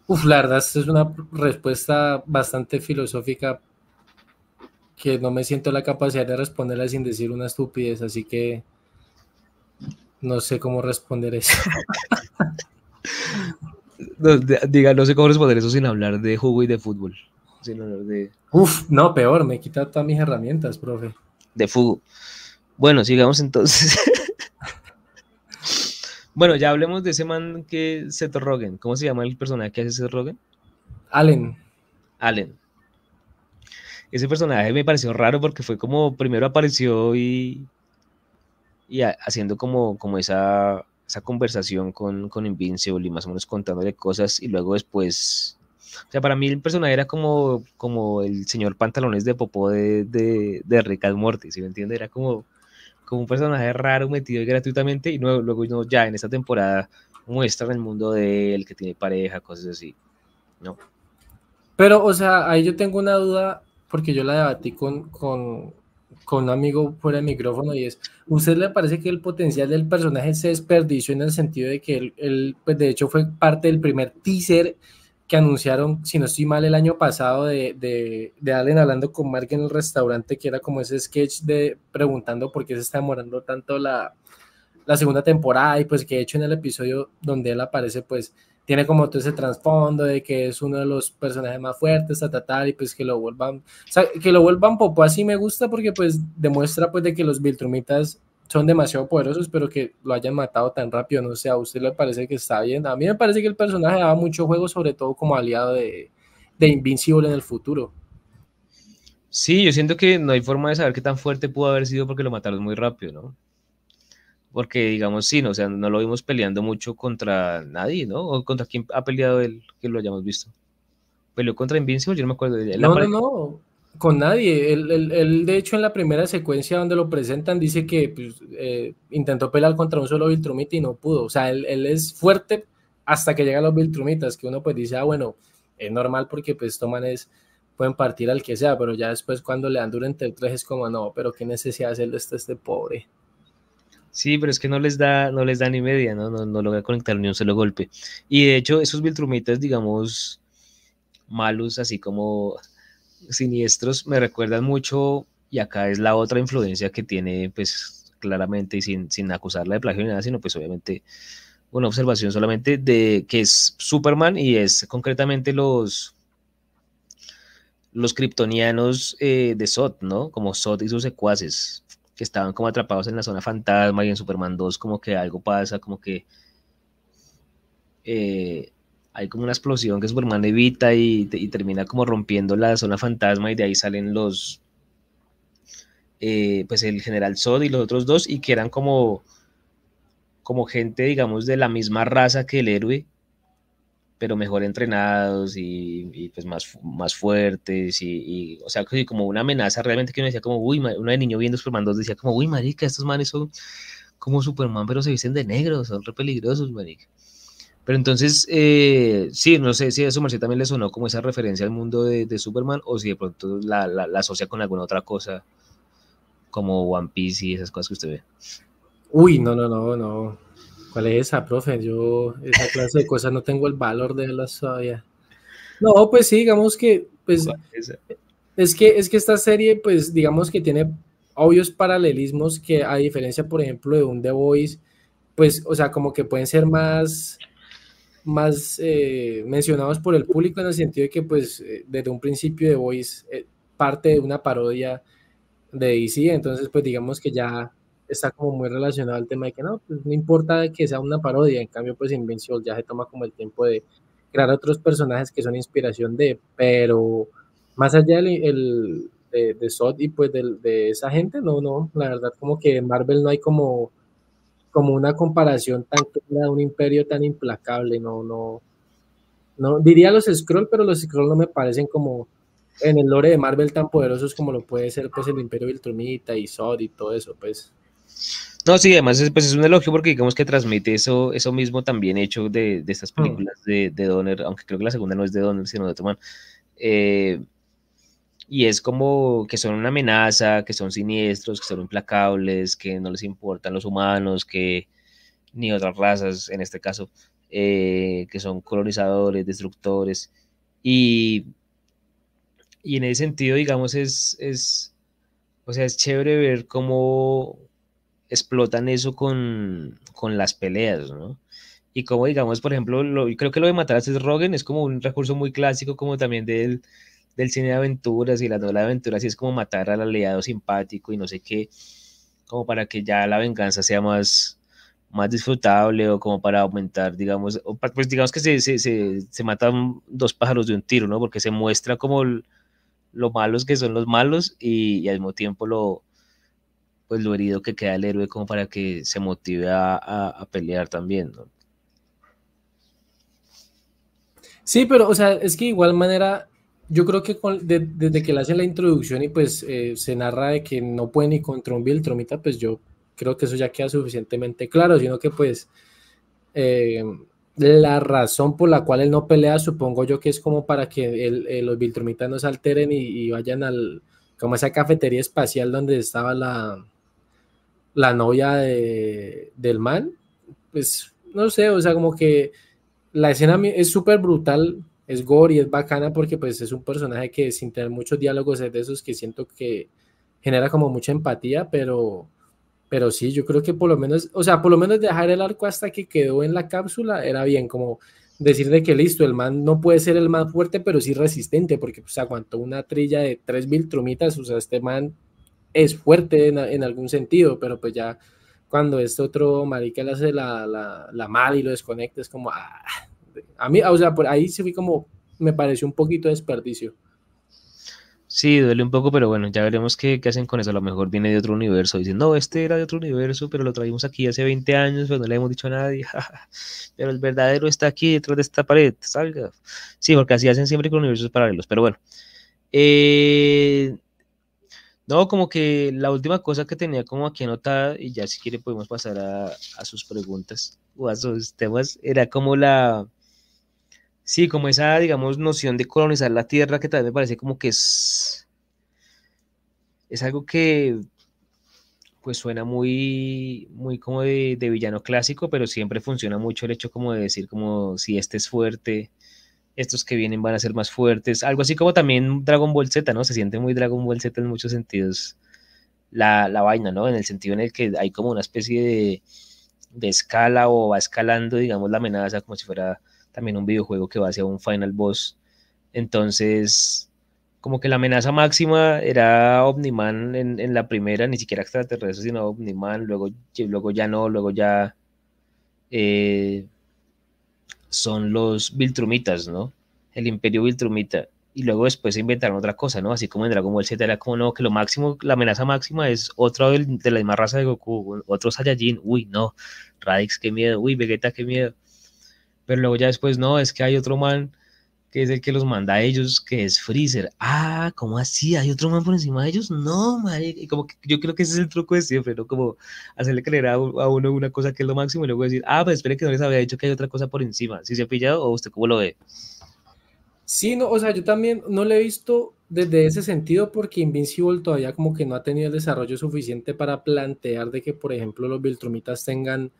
Uf, la verdad, es una respuesta bastante filosófica que no me siento la capacidad de responderla sin decir una estupidez, así que no sé cómo responder eso. no, diga, no sé cómo responder eso sin hablar de jugo y de fútbol. Uf, no, peor, me quita todas mis herramientas, profe. De fútbol. Bueno, sigamos entonces. bueno, ya hablemos de ese man que Seth Rogen. ¿Cómo se llama el personaje que hace Seth Rogen? Allen. Allen ese personaje me pareció raro porque fue como, primero apareció y, y haciendo como, como esa, esa conversación con, con Invincible y más o menos contándole cosas y luego después, o sea, para mí el personaje era como, como el señor pantalones de popó de, de, de Rick and Morty, ¿sí me entiende? Era como, como un personaje raro metido gratuitamente y luego, luego ya en esta temporada muestran el mundo de él, que tiene pareja, cosas así, ¿no? Pero, o sea, ahí yo tengo una duda porque yo la debatí con, con, con un amigo fuera de micrófono y es, ¿usted le parece que el potencial del personaje se desperdició en el sentido de que él, pues de hecho fue parte del primer teaser que anunciaron, si no estoy mal, el año pasado de, de, de Allen hablando con Mark en el restaurante, que era como ese sketch de preguntando por qué se está demorando tanto la, la segunda temporada y pues que de hecho en el episodio donde él aparece pues tiene como todo ese trasfondo de que es uno de los personajes más fuertes, ta, tal, y pues que lo vuelvan, o sea, que lo vuelvan popo así me gusta porque pues demuestra pues de que los Viltrumitas son demasiado poderosos, pero que lo hayan matado tan rápido, no sé, a usted le parece que está bien, a mí me parece que el personaje daba mucho juego, sobre todo como aliado de, de Invincible en el futuro. Sí, yo siento que no hay forma de saber qué tan fuerte pudo haber sido porque lo mataron muy rápido, ¿no? Porque digamos, sí, no, o sea, no lo vimos peleando mucho contra nadie, ¿no? ¿O contra quién ha peleado él que lo hayamos visto? ¿Peleó contra Invincible? Yo no me acuerdo de él. No, no, no, con nadie. Él, de hecho, en la primera secuencia donde lo presentan, dice que pues, eh, intentó pelear contra un solo Viltrumita y no pudo. O sea, él, es fuerte hasta que llegan los Viltrumitas, que uno pues dice, ah, bueno, es normal porque pues toman es pueden partir al que sea, pero ya después cuando le dan duro entre el tres es como, no, pero qué necesidad de hacerlo este, este pobre. Sí, pero es que no les da, no les da ni media, ¿no? No, no logra conectar ni un solo golpe. Y de hecho, esos Viltrumitas, digamos, malos, así como siniestros, me recuerdan mucho, y acá es la otra influencia que tiene, pues, claramente, y sin, sin acusarla de plagio ni nada, sino pues obviamente una observación solamente de que es Superman y es concretamente los los kryptonianos eh, de Sot, ¿no? Como Sot y sus secuaces que estaban como atrapados en la zona fantasma y en Superman 2 como que algo pasa, como que eh, hay como una explosión que Superman evita y, termina como rompiendo la zona fantasma y de ahí salen los, eh, pues el general Zod y los otros dos y que eran como, como gente, digamos, de la misma raza que el héroe, pero mejor entrenados y, pues más, más fuertes y, o sea, como una amenaza realmente que uno decía como, uy, uno de niño viendo Superman 2 decía como, uy, marica, estos manes son como Superman, pero se visten de negro, son re peligrosos, marica. Pero entonces, eh, sí, no sé si a eso también le sonó como esa referencia al mundo de, Superman o si de pronto la, la, la, asocia con alguna otra cosa como One Piece y esas cosas que usted ve. Uy, no, no, no, no. ¿Cuál es esa, profe? Yo esa clase de cosas no tengo el valor de verlas todavía. No, pues sí, digamos que, pues, es que, es que esta serie, pues, digamos que tiene obvios paralelismos que a diferencia, por ejemplo, de un The Voice, pues, o sea, como que pueden ser más, más eh, mencionados por el público en el sentido de que, pues, eh, desde un principio The Voice eh, parte de una parodia de DC, entonces, pues, digamos que ya está como muy relacionado al tema de que no, pues no importa que sea una parodia, en cambio pues Invincible ya se toma como el tiempo de crear otros personajes que son inspiración de, pero más allá del, de, de Sod y pues de, de, esa gente, no, no, la verdad como que en Marvel no hay como, como una comparación tan clara un imperio tan implacable, no, no, no, diría los Scroll, pero los Scroll no me parecen como en el lore de Marvel tan poderosos como lo puede ser pues el Imperio Viltrumita y Sod y todo eso, pues. No, sí, además es, pues es un elogio porque digamos que transmite eso, eso mismo también hecho de, de estas mm. películas de, de, Donner, aunque creo que la segunda no es de Donner, sino de Ottoman. Eh, y es como que son una amenaza, que son siniestros, que son implacables, que no les importan los humanos, que ni otras razas en este caso, eh, que son colonizadores, destructores. Y, y en ese sentido, digamos, es, es, o sea, es chévere ver cómo explotan eso con, las peleas, ¿no? Y como digamos, por ejemplo, lo, creo que lo de matar a Seth Rogen es como un recurso muy clásico, como también del, del cine de aventuras y la novela de aventuras, y es como matar al aliado simpático y no sé qué, como para que ya la venganza sea más, más disfrutable o como para aumentar, digamos, pues digamos que se, se, se, matan dos pájaros de un tiro, ¿no? Porque se muestra como lo malos que son los malos y al mismo tiempo lo, pues lo herido que queda el héroe como para que se motive a, pelear también, ¿no? Sí, pero, o sea, es que de igual manera, yo creo que desde que le hacen la introducción y pues eh, se narra de que no puede ni contra un Viltromita, pues yo creo que eso ya queda suficientemente claro, sino que pues eh, la razón por la cual él no pelea, supongo yo que es como para que el, los Viltromitas no se alteren y, vayan al, como esa cafetería espacial donde estaba la, la novia de, del man, pues no sé, o sea, como que la escena es súper brutal, es gore y es bacana porque pues es un personaje que sin tener muchos diálogos es de esos que siento que genera como mucha empatía, pero, pero sí, yo creo que por lo menos, o sea, por lo menos dejar el arco hasta que quedó en la cápsula era bien, como decir de que listo, el man no puede ser el más fuerte, pero sí resistente, porque pues aguantó una trilla de 3.000 trumitas, o sea, este man es fuerte en, algún sentido, pero pues ya cuando este otro marica hace la, la, la mal y lo desconecta, es como, ah, a mí, o sea, por ahí se fue como, me pareció un poquito desperdicio. Sí, duele un poco, pero bueno, ya veremos qué, qué, hacen con eso. A lo mejor viene de otro universo. Dicen, no, este era de otro universo, pero lo traímos aquí hace 20 años, pero no le hemos dicho a nadie. pero el verdadero está aquí detrás de esta pared. Salga. Sí, porque así hacen siempre con universos paralelos. Pero bueno. Eh, no, como que la última cosa que tenía como aquí anotada, y ya si quiere podemos pasar a, a sus preguntas o a sus temas, era como la Sí, como esa, digamos, noción de colonizar la tierra que también me parece como que es, es algo que pues suena muy, muy como de, villano clásico, pero siempre funciona mucho el hecho como de decir como si este es fuerte, estos que vienen van a ser más fuertes, algo así como también Dragon Ball Z, ¿no? Se siente muy Dragon Ball Z en muchos sentidos la, la vaina, ¿no? En el sentido en el que hay como una especie de, de escala o va escalando, digamos, la amenaza como si fuera también un videojuego que va hacia un final boss. Entonces, como que la amenaza máxima era Omniman en, en la primera, ni siquiera extraterrestre, sino Omniman, luego, luego ya no, luego ya eh, son los Viltrumitas, ¿no? El Imperio Viltrumita. Y luego después se inventaron otra cosa, ¿no? Así como en Dragon Ball Z era como, no, que lo máximo, la amenaza máxima es otro de la misma raza de Goku, otro Saiyajin, uy, no, Radix, qué miedo, uy, Vegeta, qué miedo pero luego ya después no, es que hay otro man que es el que los manda a ellos, que es Freezer. Ah, ¿cómo así? ¿Hay otro man por encima de ellos? No, madre. Y como yo creo que ese es el truco de siempre, ¿no? Como hacerle creer a, uno una cosa que es lo máximo y luego decir, ah, pues espere que no les había dicho que hay otra cosa por encima. ¿Sí se ha pillado o usted cómo lo ve? Sí, no, o sea, yo también no lo he visto desde ese sentido porque Invincible todavía como que no ha tenido el desarrollo suficiente para plantear de que, por ejemplo, los Viltrumitas tengan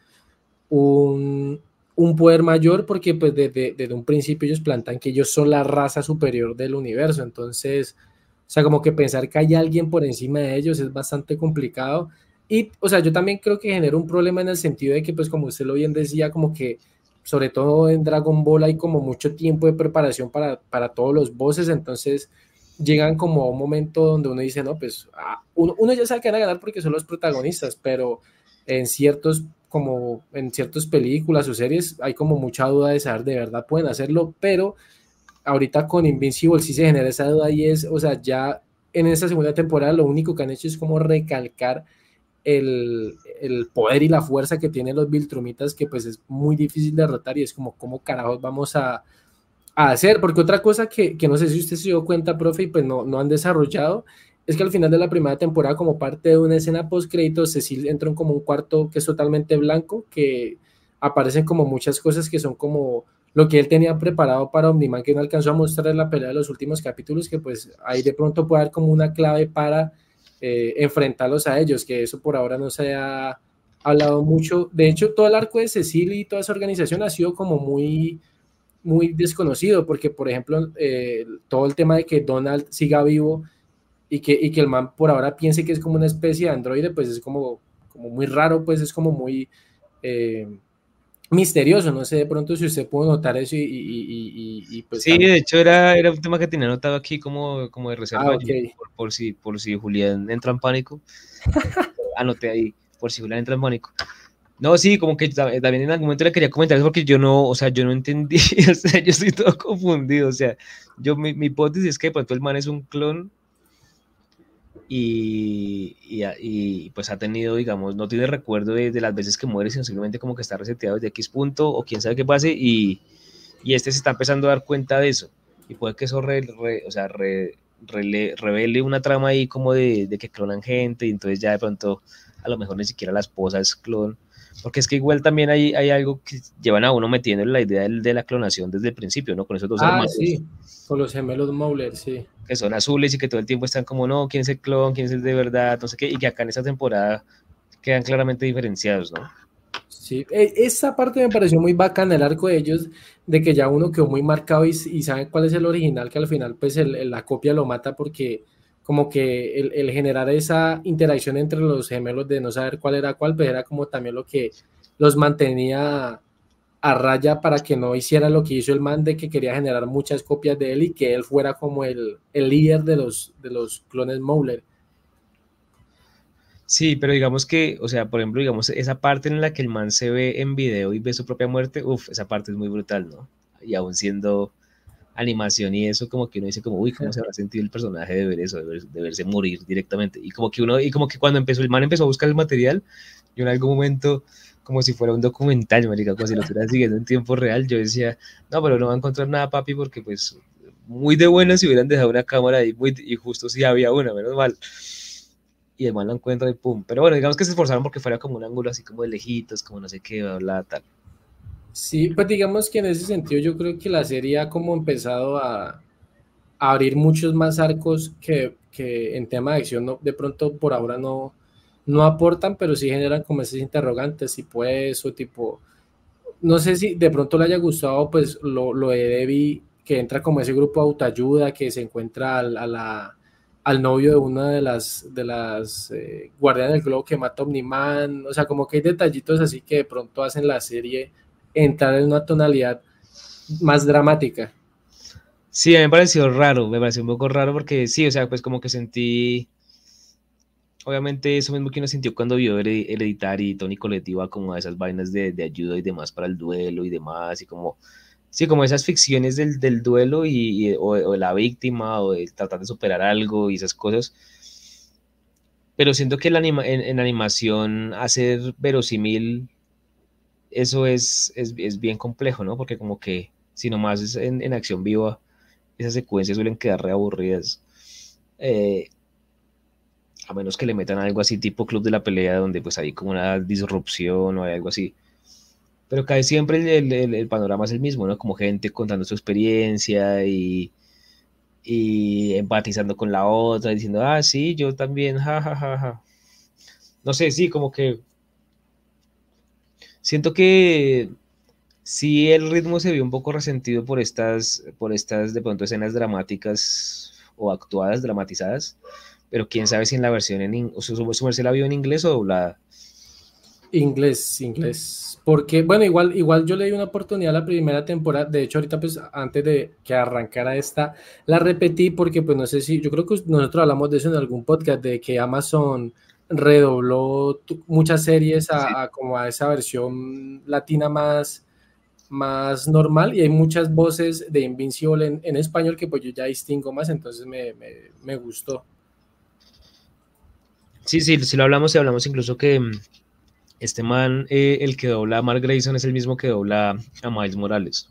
un, un poder mayor porque pues desde, un principio ellos plantan que ellos son la raza superior del universo, entonces, o sea, como que pensar que hay alguien por encima de ellos es bastante complicado. Y, o sea, yo también creo que genera un problema en el sentido de que, pues como usted lo bien decía, como que sobre todo en Dragon Ball hay como mucho tiempo de preparación para, para todos los bosses, entonces llegan como a un momento donde uno dice, no, pues ah, uno, uno ya sabe que van a ganar porque son los protagonistas, pero en ciertos como en ciertas películas o series hay como mucha duda de saber de verdad pueden hacerlo, pero ahorita con Invincible sí se genera esa duda y es, o sea, ya en esa segunda temporada lo único que han hecho es como recalcar el, el poder y la fuerza que tienen los Viltrumitas, que pues es muy difícil de derrotar y es como, ¿cómo carajos vamos a, a hacer? Porque otra cosa que, que, no sé si usted se dio cuenta, profe, y pues no, no han desarrollado, es que al final de la primera temporada, como parte de una escena post créditos, Cecil entró en como un cuarto que es totalmente blanco, que aparecen como muchas cosas que son como lo que él tenía preparado para Omniman, que no alcanzó a mostrar en la pelea de los últimos capítulos, que pues ahí de pronto puede dar como una clave para eh, enfrentarlos a ellos, que eso por ahora no se ha hablado mucho. De hecho, todo el arco de Cecil y toda esa organización ha sido como muy muy desconocido, porque por ejemplo, eh, todo el tema de que Donald siga vivo y que, y que el man por ahora piense que es como una especie de androide, pues es como, como muy raro, pues es como muy eh, misterioso. No sé de pronto si usted pudo notar eso y, y, pues... Sí, de hecho era, era un tema que tenía anotado aquí como, como de reserva, ah, por, si, por si Julián entra en pánico. Anoté ahí, por si Julián entra en pánico. No, sí, como que también en algún momento le quería comentar eso porque yo no, o sea, yo no entendí, o sea, yo estoy todo confundido, o sea, yo, mi, mi hipótesis es que de pronto el man es un clon y, y, pues ha tenido, digamos, no tiene recuerdo de, las veces que muere, sino simplemente como que está reseteado desde X punto o quién sabe qué pase y, y este se está empezando a dar cuenta de eso. Y puede que eso revele una trama ahí como de, de, que clonan gente y entonces ya de pronto a lo mejor ni siquiera la esposa es clon Porque es que igual también hay, hay algo que llevan a uno metiendo en la idea de, la clonación desde el principio, ¿no? Con esos dos ah, hermanos. Sí, con los gemelos Mauler, sí. Que son azules y que todo el tiempo están como, no, ¿quién es el clon? ¿Quién es el de verdad? No sé qué. Y que acá en esta temporada quedan claramente diferenciados, ¿no? Sí, e, esa parte me pareció muy bacana, el arco de ellos, de que ya uno quedó muy marcado y, y sabe cuál es el original, que al final pues la copia lo mata porque como que el, generar esa interacción entre los gemelos de no saber cuál era cuál, pues era como también lo que los mantenía a raya para que no hiciera lo que hizo el man de que quería generar muchas copias de él y que él fuera como el, el líder de los, de los clones Mauler. Sí, pero digamos que, o sea, por ejemplo, digamos, esa parte en la que el man se ve en video y ve su propia muerte, uff, esa parte es muy brutal, ¿no? Y aún siendo animación y eso, como que uno dice como, uy, ¿cómo se habrá sentido el personaje de ver eso, de, verse morir directamente? Y como que uno, y como que cuando empezó, el man empezó a buscar el material, y en algún momento, como si fuera un documental, marica, como si lo estuviera siguiendo en tiempo real, yo decía, no, pero no va a encontrar nada, papi, porque pues muy de buena si hubieran dejado una cámara ahí, muy, y justo si había una, menos mal y el man lo encuentra y pum. Pero bueno, digamos que se esforzaron porque fuera como un ángulo así como de lejitos, como no sé qué, bla, tal. Sí, pues digamos que en ese sentido yo creo que la serie ha como empezado a, abrir muchos más arcos que, que, en tema de acción no, de pronto por ahora no, no aportan, pero sí generan como esos interrogantes, y pues, o tipo, no sé si de pronto le haya gustado pues lo, lo de Debbie, que entra como ese grupo de autoayuda, que se encuentra a la al novio de una de las, de las eh, guardianes del globo que mata a Omniman, o sea, como que hay detallitos así que de pronto hacen la serie entrar en una tonalidad más dramática. Sí, a mí me pareció raro, me pareció un poco raro porque sí, o sea, pues como que sentí, obviamente eso mismo que uno sintió cuando vio el, editar y Tony Coletti iba como a esas vainas de, de ayuda y demás para el duelo y demás, y como Sí, como esas ficciones del, del duelo y, o, de la víctima o de tratar de superar algo y esas cosas. Pero siento que en, animación hacer verosímil eso es, es, es, bien complejo, ¿no? Porque como que si nomás es en, en acción viva, esas secuencias suelen quedar reaburridas. Eh, a menos que le metan algo así tipo Club de la Pelea, donde pues hay como una disrupción o hay algo así pero casi siempre el, panorama es el mismo, ¿no? Como gente contando su experiencia y, y empatizando con la otra, diciendo, ah, sí, yo también, ja, ja, ja, ja. No sé, sí, como que siento que sí el ritmo se vio un poco resentido por estas, por estas de pronto escenas dramáticas o actuadas, dramatizadas, pero quién sabe si en la versión en o su, su, la vio en inglés o doblada. Inglés, inglés. Porque, bueno, igual, igual yo le di una oportunidad a la primera temporada. De hecho, ahorita, pues, antes de que arrancara esta, la repetí porque, pues, no sé si, yo creo que nosotros hablamos de eso en algún podcast, de que Amazon redobló muchas series a, como a esa versión latina más, más normal y hay muchas voces de Invincible en, español que pues yo ya distingo más, entonces me, me, me gustó. Sí, sí, si lo hablamos y hablamos incluso que este man, eh, el que dobla a Mark Grayson, es el mismo que dobla a Miles Morales.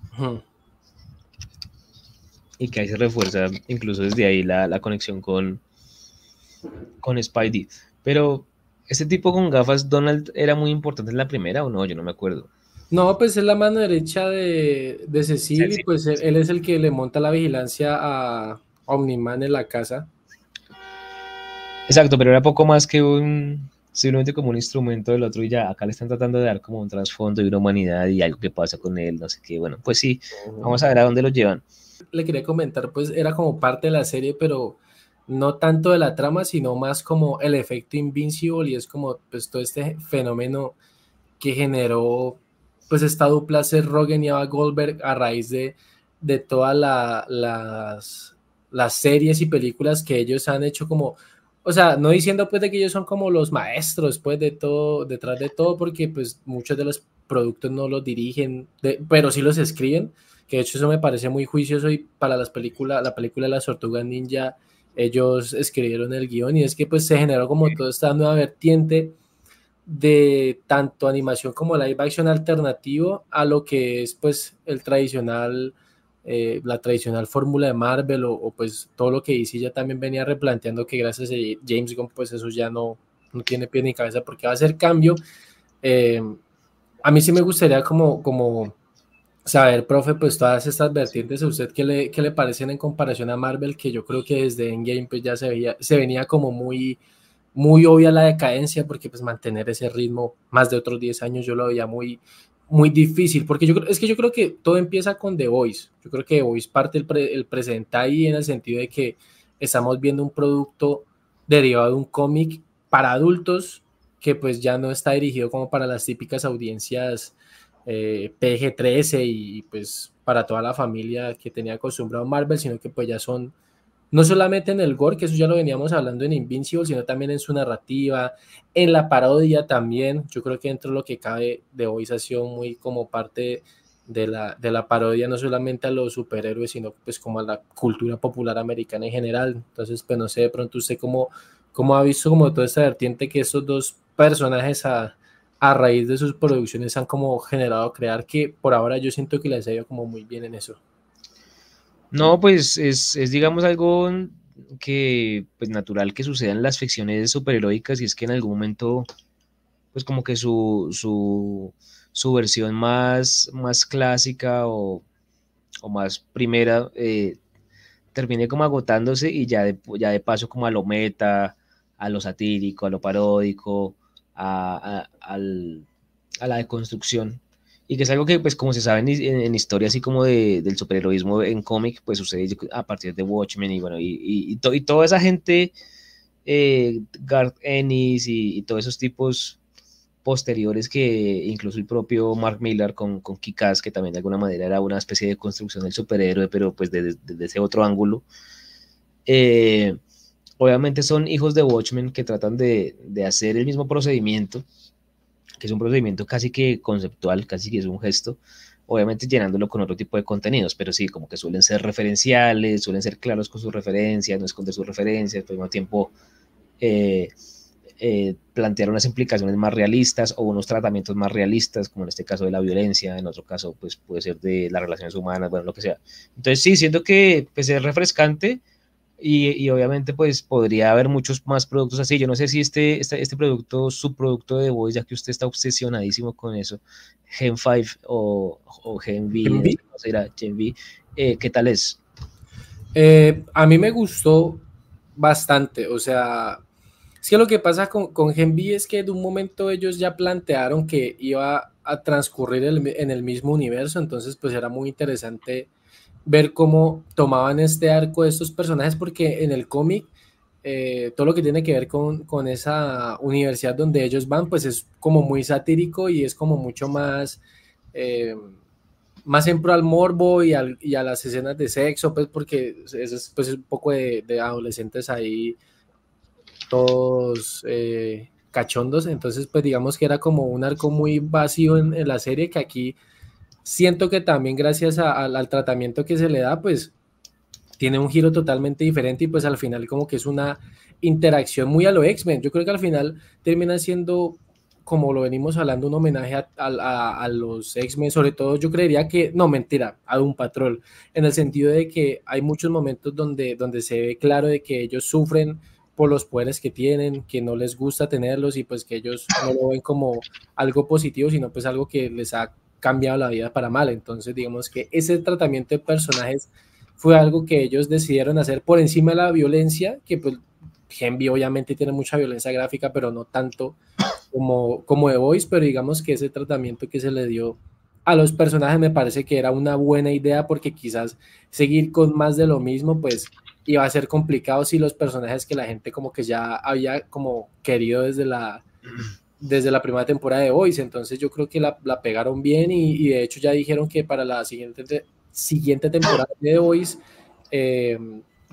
Y que ahí se refuerza incluso desde ahí la, conexión con, con Spidey. Pero, ¿este tipo con gafas, Donald, era muy importante en la primera o no? Yo no me acuerdo. No, pues es la mano derecha de, de Cecil y pues él, es el que le monta la vigilancia a Omniman en la casa. Exacto, pero era poco más que un, simplemente como un instrumento del otro y ya acá le están tratando de dar como un trasfondo y una humanidad y algo que pasa con él, no sé qué, bueno, pues sí, vamos a ver a dónde lo llevan. Le quería comentar, pues era como parte de la serie, pero no tanto de la trama, sino más como el efecto Invincible y es como pues todo este fenómeno que generó pues esta dupla ser Rogen y Ava Goldberg a raíz de, de todas las, las series y películas que ellos han hecho como o sea, no diciendo pues de que ellos son como los maestros pues de todo, detrás de todo, porque pues muchos de los productos no los dirigen, pero sí los escriben, que de hecho eso me parece muy juicioso y para las películas, la película de las tortugas ninja, ellos escribieron el guion y es que pues se generó como toda esta nueva vertiente de tanto animación como live action alternativo a lo que es pues el tradicional eh, la tradicional fórmula de Marvel o, pues todo lo que DC ya también venía replanteando que gracias a James Gunn pues eso ya no, no tiene pie ni cabeza porque va a ser cambio. Eh, a mí sí me gustaría como, como saber, profe, pues todas estas vertientes, ¿a usted qué le, qué le parecen en comparación a Marvel? Que yo creo que desde Endgame pues ya se, veía, se venía como muy, muy obvia la decadencia, porque pues mantener ese ritmo más de otros 10 años yo lo veía muy, muy difícil, porque yo es que yo creo que todo empieza con The Voice. Yo creo que The Voice parte el, el presente ahí en el sentido de que estamos viendo un producto derivado de un cómic para adultos que pues ya no está dirigido como para las típicas audiencias eh, PG-13 y pues para toda la familia que tenía acostumbrado Marvel, sino que pues ya son no solamente en el gore, que eso ya lo veníamos hablando en Invincible, sino también en su narrativa, en la parodia también. Yo creo que dentro de lo que cabe de hoy ha sido muy como parte de la, de la parodia, no solamente a los superhéroes, sino pues como a la cultura popular americana en general. Entonces, pues no sé, de pronto usted cómo, cómo ha visto como toda esta vertiente que estos dos personajes a, a raíz de sus producciones han como generado crear que por ahora yo siento que les ha ido como muy bien en eso. No, pues es, digamos algo que pues natural que suceda en las ficciones superheroicas y es que en algún momento pues como que su, su, su versión más, más clásica o, más primera eh, termine como agotándose y ya ya de paso como a lo meta, a lo satírico, a lo paródico, a, la deconstrucción. Y que es algo que, pues, como se sabe en, historia así como de, del superheroísmo en cómic, pues sucede a partir de Watchmen y bueno, y, y, y toda esa gente, eh, Garth Ennis y, todos esos tipos posteriores que incluso el propio Mark Millar con, con Kikaz, que también de alguna manera era una especie de construcción del superhéroe, pero pues desde, desde ese otro ángulo. Eh, obviamente son hijos de Watchmen que tratan de, hacer el mismo procedimiento, que es un procedimiento casi que conceptual, casi que es un gesto, obviamente llenándolo con otro tipo de contenidos, pero sí, como que suelen ser referenciales, suelen ser claros con sus referencias, no esconder sus referencias, pero al mismo tiempo eh, eh, plantear unas implicaciones más realistas o unos tratamientos más realistas, como en este caso de la violencia, en otro caso pues puede ser de las relaciones humanas, bueno, lo que sea. Entonces sí, siento que pues, es refrescante, y, obviamente pues podría haber muchos más productos así. Yo no sé si este, este, este producto, subproducto de Voice, ya que usted está obsesionadísimo con eso, Gen 5 o, o Gen V, ¿cómo será? Gen v eh, ¿qué tal es? Eh, a mí me gustó bastante, o sea, es que lo que pasa con, con Gen V es que de un momento ellos ya plantearon que iba a transcurrir en el mismo universo, entonces pues era muy interesante ver cómo tomaban este arco de estos personajes, porque en el cómic, eh, todo lo que tiene que ver con, esa universidad donde ellos van, pues es como muy satírico y es como mucho más, eh, más en al morbo y, y, a las escenas de sexo, pues porque es, pues, un poco de, adolescentes ahí, todos eh, cachondos, entonces pues digamos que era como un arco muy vacío en la serie que aquí siento que también gracias al tratamiento que se le da, pues tiene un giro totalmente diferente y pues al final como que es una interacción muy a lo X-Men. Yo creo que al final termina siendo, como lo venimos hablando, un homenaje a, los X-Men, sobre todo yo creería que, no, mentira, a un patrón, en el sentido de que hay muchos momentos donde, donde se ve claro de que ellos sufren por los poderes que tienen, que no les gusta tenerlos y pues que ellos no lo ven como algo positivo, sino pues algo que les ha cambiado la vida para mal. Entonces, digamos que ese tratamiento de personajes fue algo que ellos decidieron hacer por encima de la violencia, que pues Genvi obviamente tiene mucha violencia gráfica, pero no tanto como, como The Voice, pero digamos que ese tratamiento que se le dio a los personajes me parece que era una buena idea porque quizás seguir con más de lo mismo, pues iba a ser complicado si los personajes que la gente como que ya había como querido desde la desde la primera temporada de Voice, entonces yo creo que la, pegaron bien y, de hecho ya dijeron que para la siguiente, siguiente temporada de Voice eh,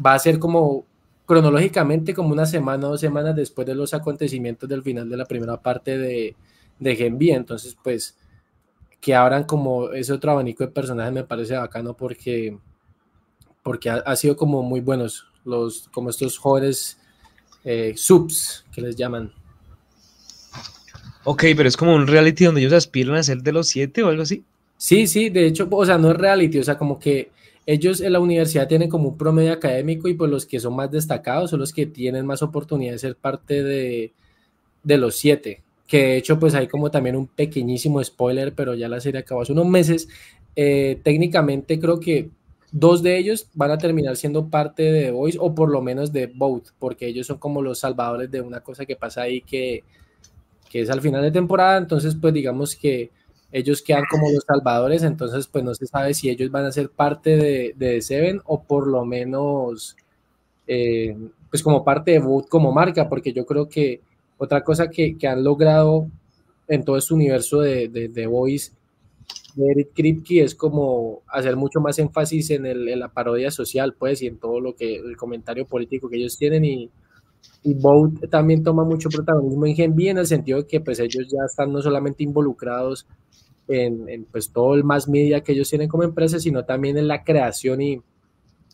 va a ser como cronológicamente como una semana o dos semanas después de los acontecimientos del final de la primera parte de, de Gen B, entonces pues que abran como ese otro abanico de personajes me parece bacano porque porque ha, sido como muy buenos los como estos jóvenes eh, subs que les llaman Ok, pero es como un reality donde ellos aspiran a ser de los siete o algo así. Sí, sí, de hecho, o sea, no es reality, o sea, como que ellos en la universidad tienen como un promedio académico y pues los que son más destacados son los que tienen más oportunidad de ser parte de, los siete, que de hecho pues hay como también un pequeñísimo spoiler, pero ya la serie acabó hace unos meses. Eh, técnicamente creo que dos de ellos van a terminar siendo parte de The Voice o por lo menos de Both, porque ellos son como los salvadores de una cosa que pasa ahí que, que es al final de temporada, entonces pues digamos que ellos quedan como los salvadores, entonces pues no se sabe si ellos van a ser parte de, de Seven o por lo menos eh, pues como parte de Boot como marca, porque yo creo que otra cosa que, que han logrado en todo este universo de, de, de Voice de Eric Kripke es como hacer mucho más énfasis en, el, en, la parodia social, pues, y en todo lo que, el comentario político que ellos tienen y, y Boat también toma mucho protagonismo en Gen en el sentido de que pues ellos ya están no solamente involucrados en, en, pues todo el más media que ellos tienen como empresa, sino también en la creación y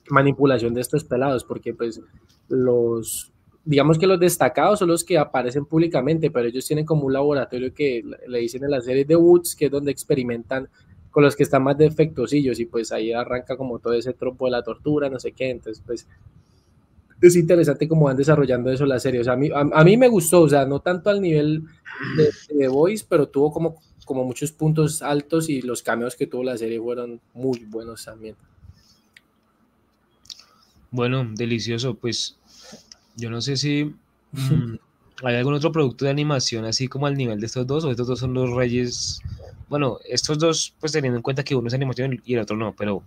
manipulación de estos pelados, porque pues los, digamos que los destacados son los que aparecen públicamente, pero ellos tienen como un laboratorio que le dicen en la serie de Woods, que es donde experimentan con los que están más defectosillos y pues ahí arranca como todo ese tropo de la tortura, no sé qué, entonces pues es interesante cómo van desarrollando eso la serie, o sea, a mí, a, a mí me gustó, o sea, no tanto al nivel de, de Voice, pero tuvo como, como muchos puntos altos y los cameos que tuvo la serie fueron muy buenos también. Bueno, delicioso. Pues yo no sé si mmm, hay algún otro producto de animación así como al nivel de estos dos, o estos dos son los reyes. Bueno, estos dos, pues teniendo en cuenta que uno es animación y el otro no, pero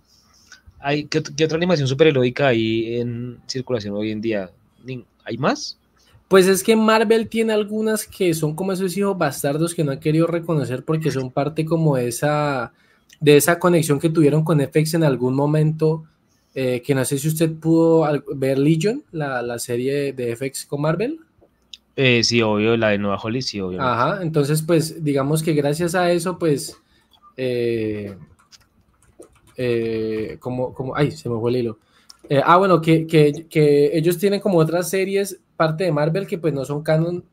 hay ¿qué, qué otra animación superheroica hay en circulación hoy en día? ¿Hay más? Pues es que Marvel tiene algunas que son como esos hijos bastardos que no han querido reconocer porque son parte como de esa, de esa conexión que tuvieron con FX en algún momento eh, que no sé si usted pudo ver Legion, la, la serie de FX con Marvel. Eh, sí, obvio, la de Nueva Holly, sí, obvio. Ajá, entonces pues digamos que gracias a eso pues eh, eh, como, como, ay, se me fue el hilo. Eh, ah, bueno, que, que, que, ellos tienen como otras series, parte de Marvel, que pues no son canon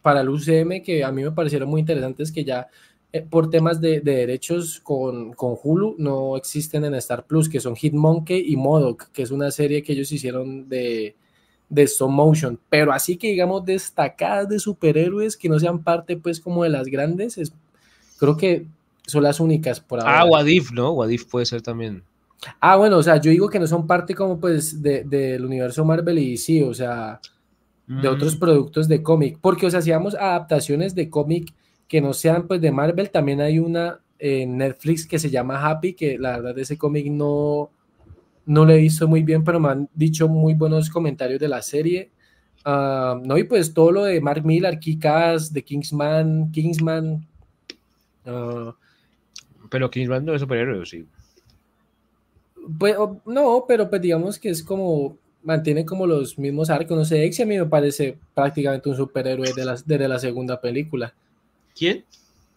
para el UCM, que a mí me parecieron muy interesantes, que ya eh, por temas de, de derechos con, con, Hulu no existen en Star Plus, que son Hitmonkey y Modoc, que es una serie que ellos hicieron de, de stop motion, pero así que digamos destacadas de superhéroes que no sean parte pues como de las grandes, es, creo que son las únicas por ahora. Ah, Wadif, ¿no? Wadif puede ser también. Ah, bueno, o sea, yo digo que no son parte como pues del de, de universo Marvel y sí, o sea, de mm. otros productos de cómic, porque o sea, hacíamos adaptaciones de cómic que no sean pues de Marvel, también hay una en Netflix que se llama Happy, que la verdad ese cómic no, no le he visto muy bien, pero me han dicho muy buenos comentarios de la serie. Uh, no, y pues todo lo de Mark Millar, Kikas, de Kingsman, Kingsman. Uh, pero Kingsman no es superhéroe, sí. Pues no, pero pues digamos que es como mantiene como los mismos arcos, no sé, X a mí me parece prácticamente un superhéroe de la, desde la segunda película. ¿Quién?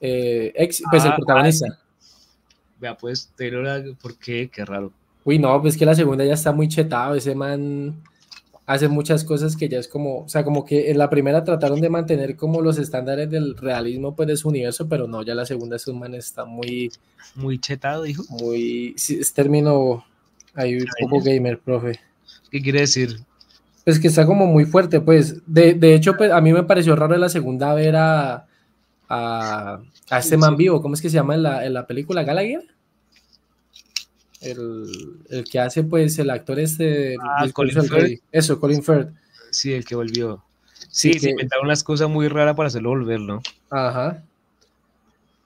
Eh, ex, pues ah, el protagonista. Ah, Vea, pues, Taylor, ¿por qué? Qué raro. Uy, no, pues que la segunda ya está muy chetado, ese man hace muchas cosas que ya es como, o sea, como que en la primera trataron de mantener como los estándares del realismo pues de su universo, pero no, ya la segunda ese man está muy... Muy chetado, dijo. Muy, sí, es término ahí un poco gamer, profe. ¿Qué quiere decir? Pues que está como muy fuerte, pues, de, de hecho, pues a mí me pareció raro en la segunda ver a a, a este man vivo, ¿cómo es que se llama en la, en la película Gallagher? El, el, que hace pues el actor este ah, Colin Firth. eso, Colin Firth. Sí, el que volvió. Sí, sí se inventaron unas cosas muy raras para hacerlo volver, ¿no? ajá.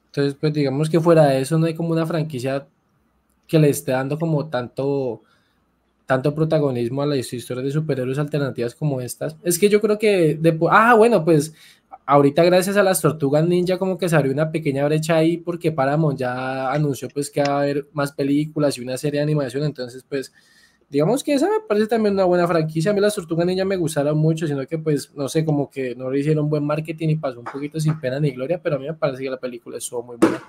Entonces pues digamos que fuera de eso no hay como una franquicia que le esté dando como tanto tanto protagonismo a las historias de superhéroes alternativas como estas. Es que yo creo que de, ah bueno pues ahorita gracias a las tortugas ninja como que se abrió una pequeña brecha ahí porque Paramount ya anunció pues que va a haber más películas y una serie de animación, entonces pues digamos que esa me parece también una buena franquicia, a mí las tortugas ninja me gustaron mucho, sino que pues no sé, como que no le hicieron buen marketing y pasó un poquito sin pena ni gloria, pero a mí me parece que la película estuvo muy buena.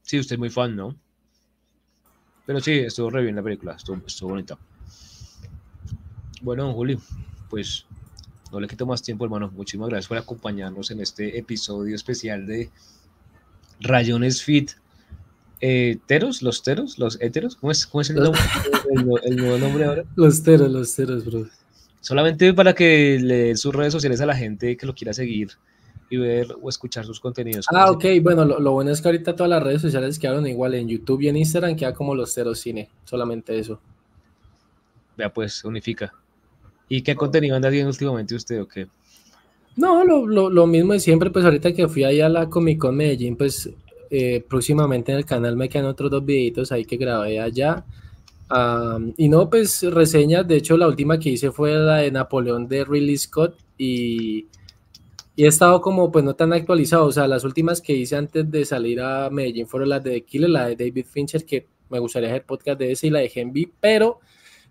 Sí, usted es muy fan, ¿no? Pero sí, estuvo re bien la película, estuvo, estuvo bonita. Bueno, Juli, pues no le quito más tiempo, hermano. Muchísimas gracias por acompañarnos en este episodio especial de Rayones Fit. Eh, ¿Teros? ¿Los teros? ¿Los heteros? ¿Cómo es, cómo es el, nombre, el, el, nuevo nombre ahora? Los teros, los teros, bro. Solamente para que le den sus redes sociales a la gente que lo quiera seguir. y ver o escuchar sus contenidos. Ah, ok, bueno, lo, bueno es que ahorita todas las redes sociales quedaron igual, en YouTube y en Instagram queda como los cero cine, solamente eso. Vea, pues, unifica. ¿Y qué contenido anda viendo últimamente usted o qué? No, lo, mismo de siempre, pues ahorita que fui allá a la Comic Con Medellín, pues eh, próximamente en el canal me quedan otros dos videitos ahí que grabé allá. y no, pues reseñas, de hecho la última que hice fue la de Napoleón de Ridley Scott y, he estado como pues no tan actualizado, o sea, las últimas que hice antes de salir a Medellín fueron las de Killer, la de David Fincher, que me gustaría hacer podcast de ese y la de Genvi, pero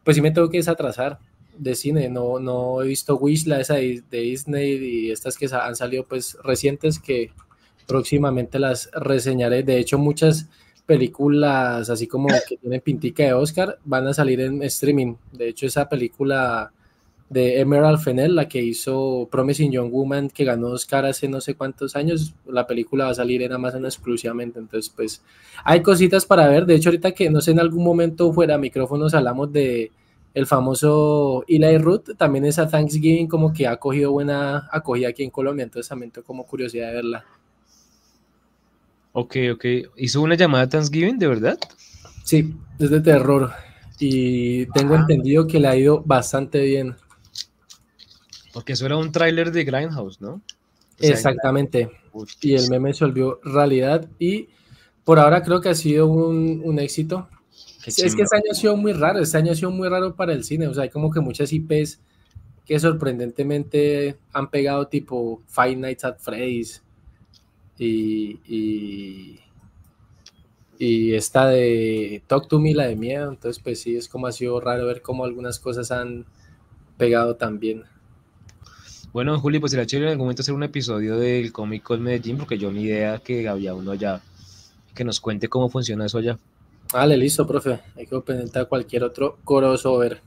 pues sí me tengo que desatrasar de cine, no, no he visto Wish, la esa de, Disney y estas que han salido pues recientes que próximamente las reseñaré. De hecho, muchas películas así como que tienen pintica de Oscar van a salir en streaming. De hecho, esa película de Emerald Fennell, la que hizo Promising Young Woman, que ganó Oscar hace no sé cuántos años, la película va a salir en Amazon exclusivamente. Entonces, pues hay cositas para ver. De hecho, ahorita que no sé, en algún momento fuera micrófonos hablamos de el famoso Eli Root, también esa Thanksgiving como que ha cogido buena acogida aquí en Colombia, entonces también tengo como curiosidad de verla. Ok, ok. ¿Hizo una llamada Thanksgiving, de verdad? Sí, es de terror. Y tengo entendido que le ha ido bastante bien. Porque eso era un tráiler de Grindhouse, ¿no? Exactamente. y el meme se volvió realidad y por ahora creo que ha sido un, un éxito es que este año ha sido muy raro, este año ha sido muy raro para el cine, o sea, hay como que muchas IPs que sorprendentemente han pegado tipo Five Nights at Freddy's y, y, y esta de Talk to Me, la de miedo, entonces pues sí, es como ha sido raro ver cómo algunas cosas han pegado también. Bueno, Juli, pues será chévere en algún momento hacer un episodio del Comic Con Medellín, porque yo ni idea que había uno allá, que nos cuente cómo funciona eso allá. Vale, listo, profe. Hay que a cualquier otro crossover.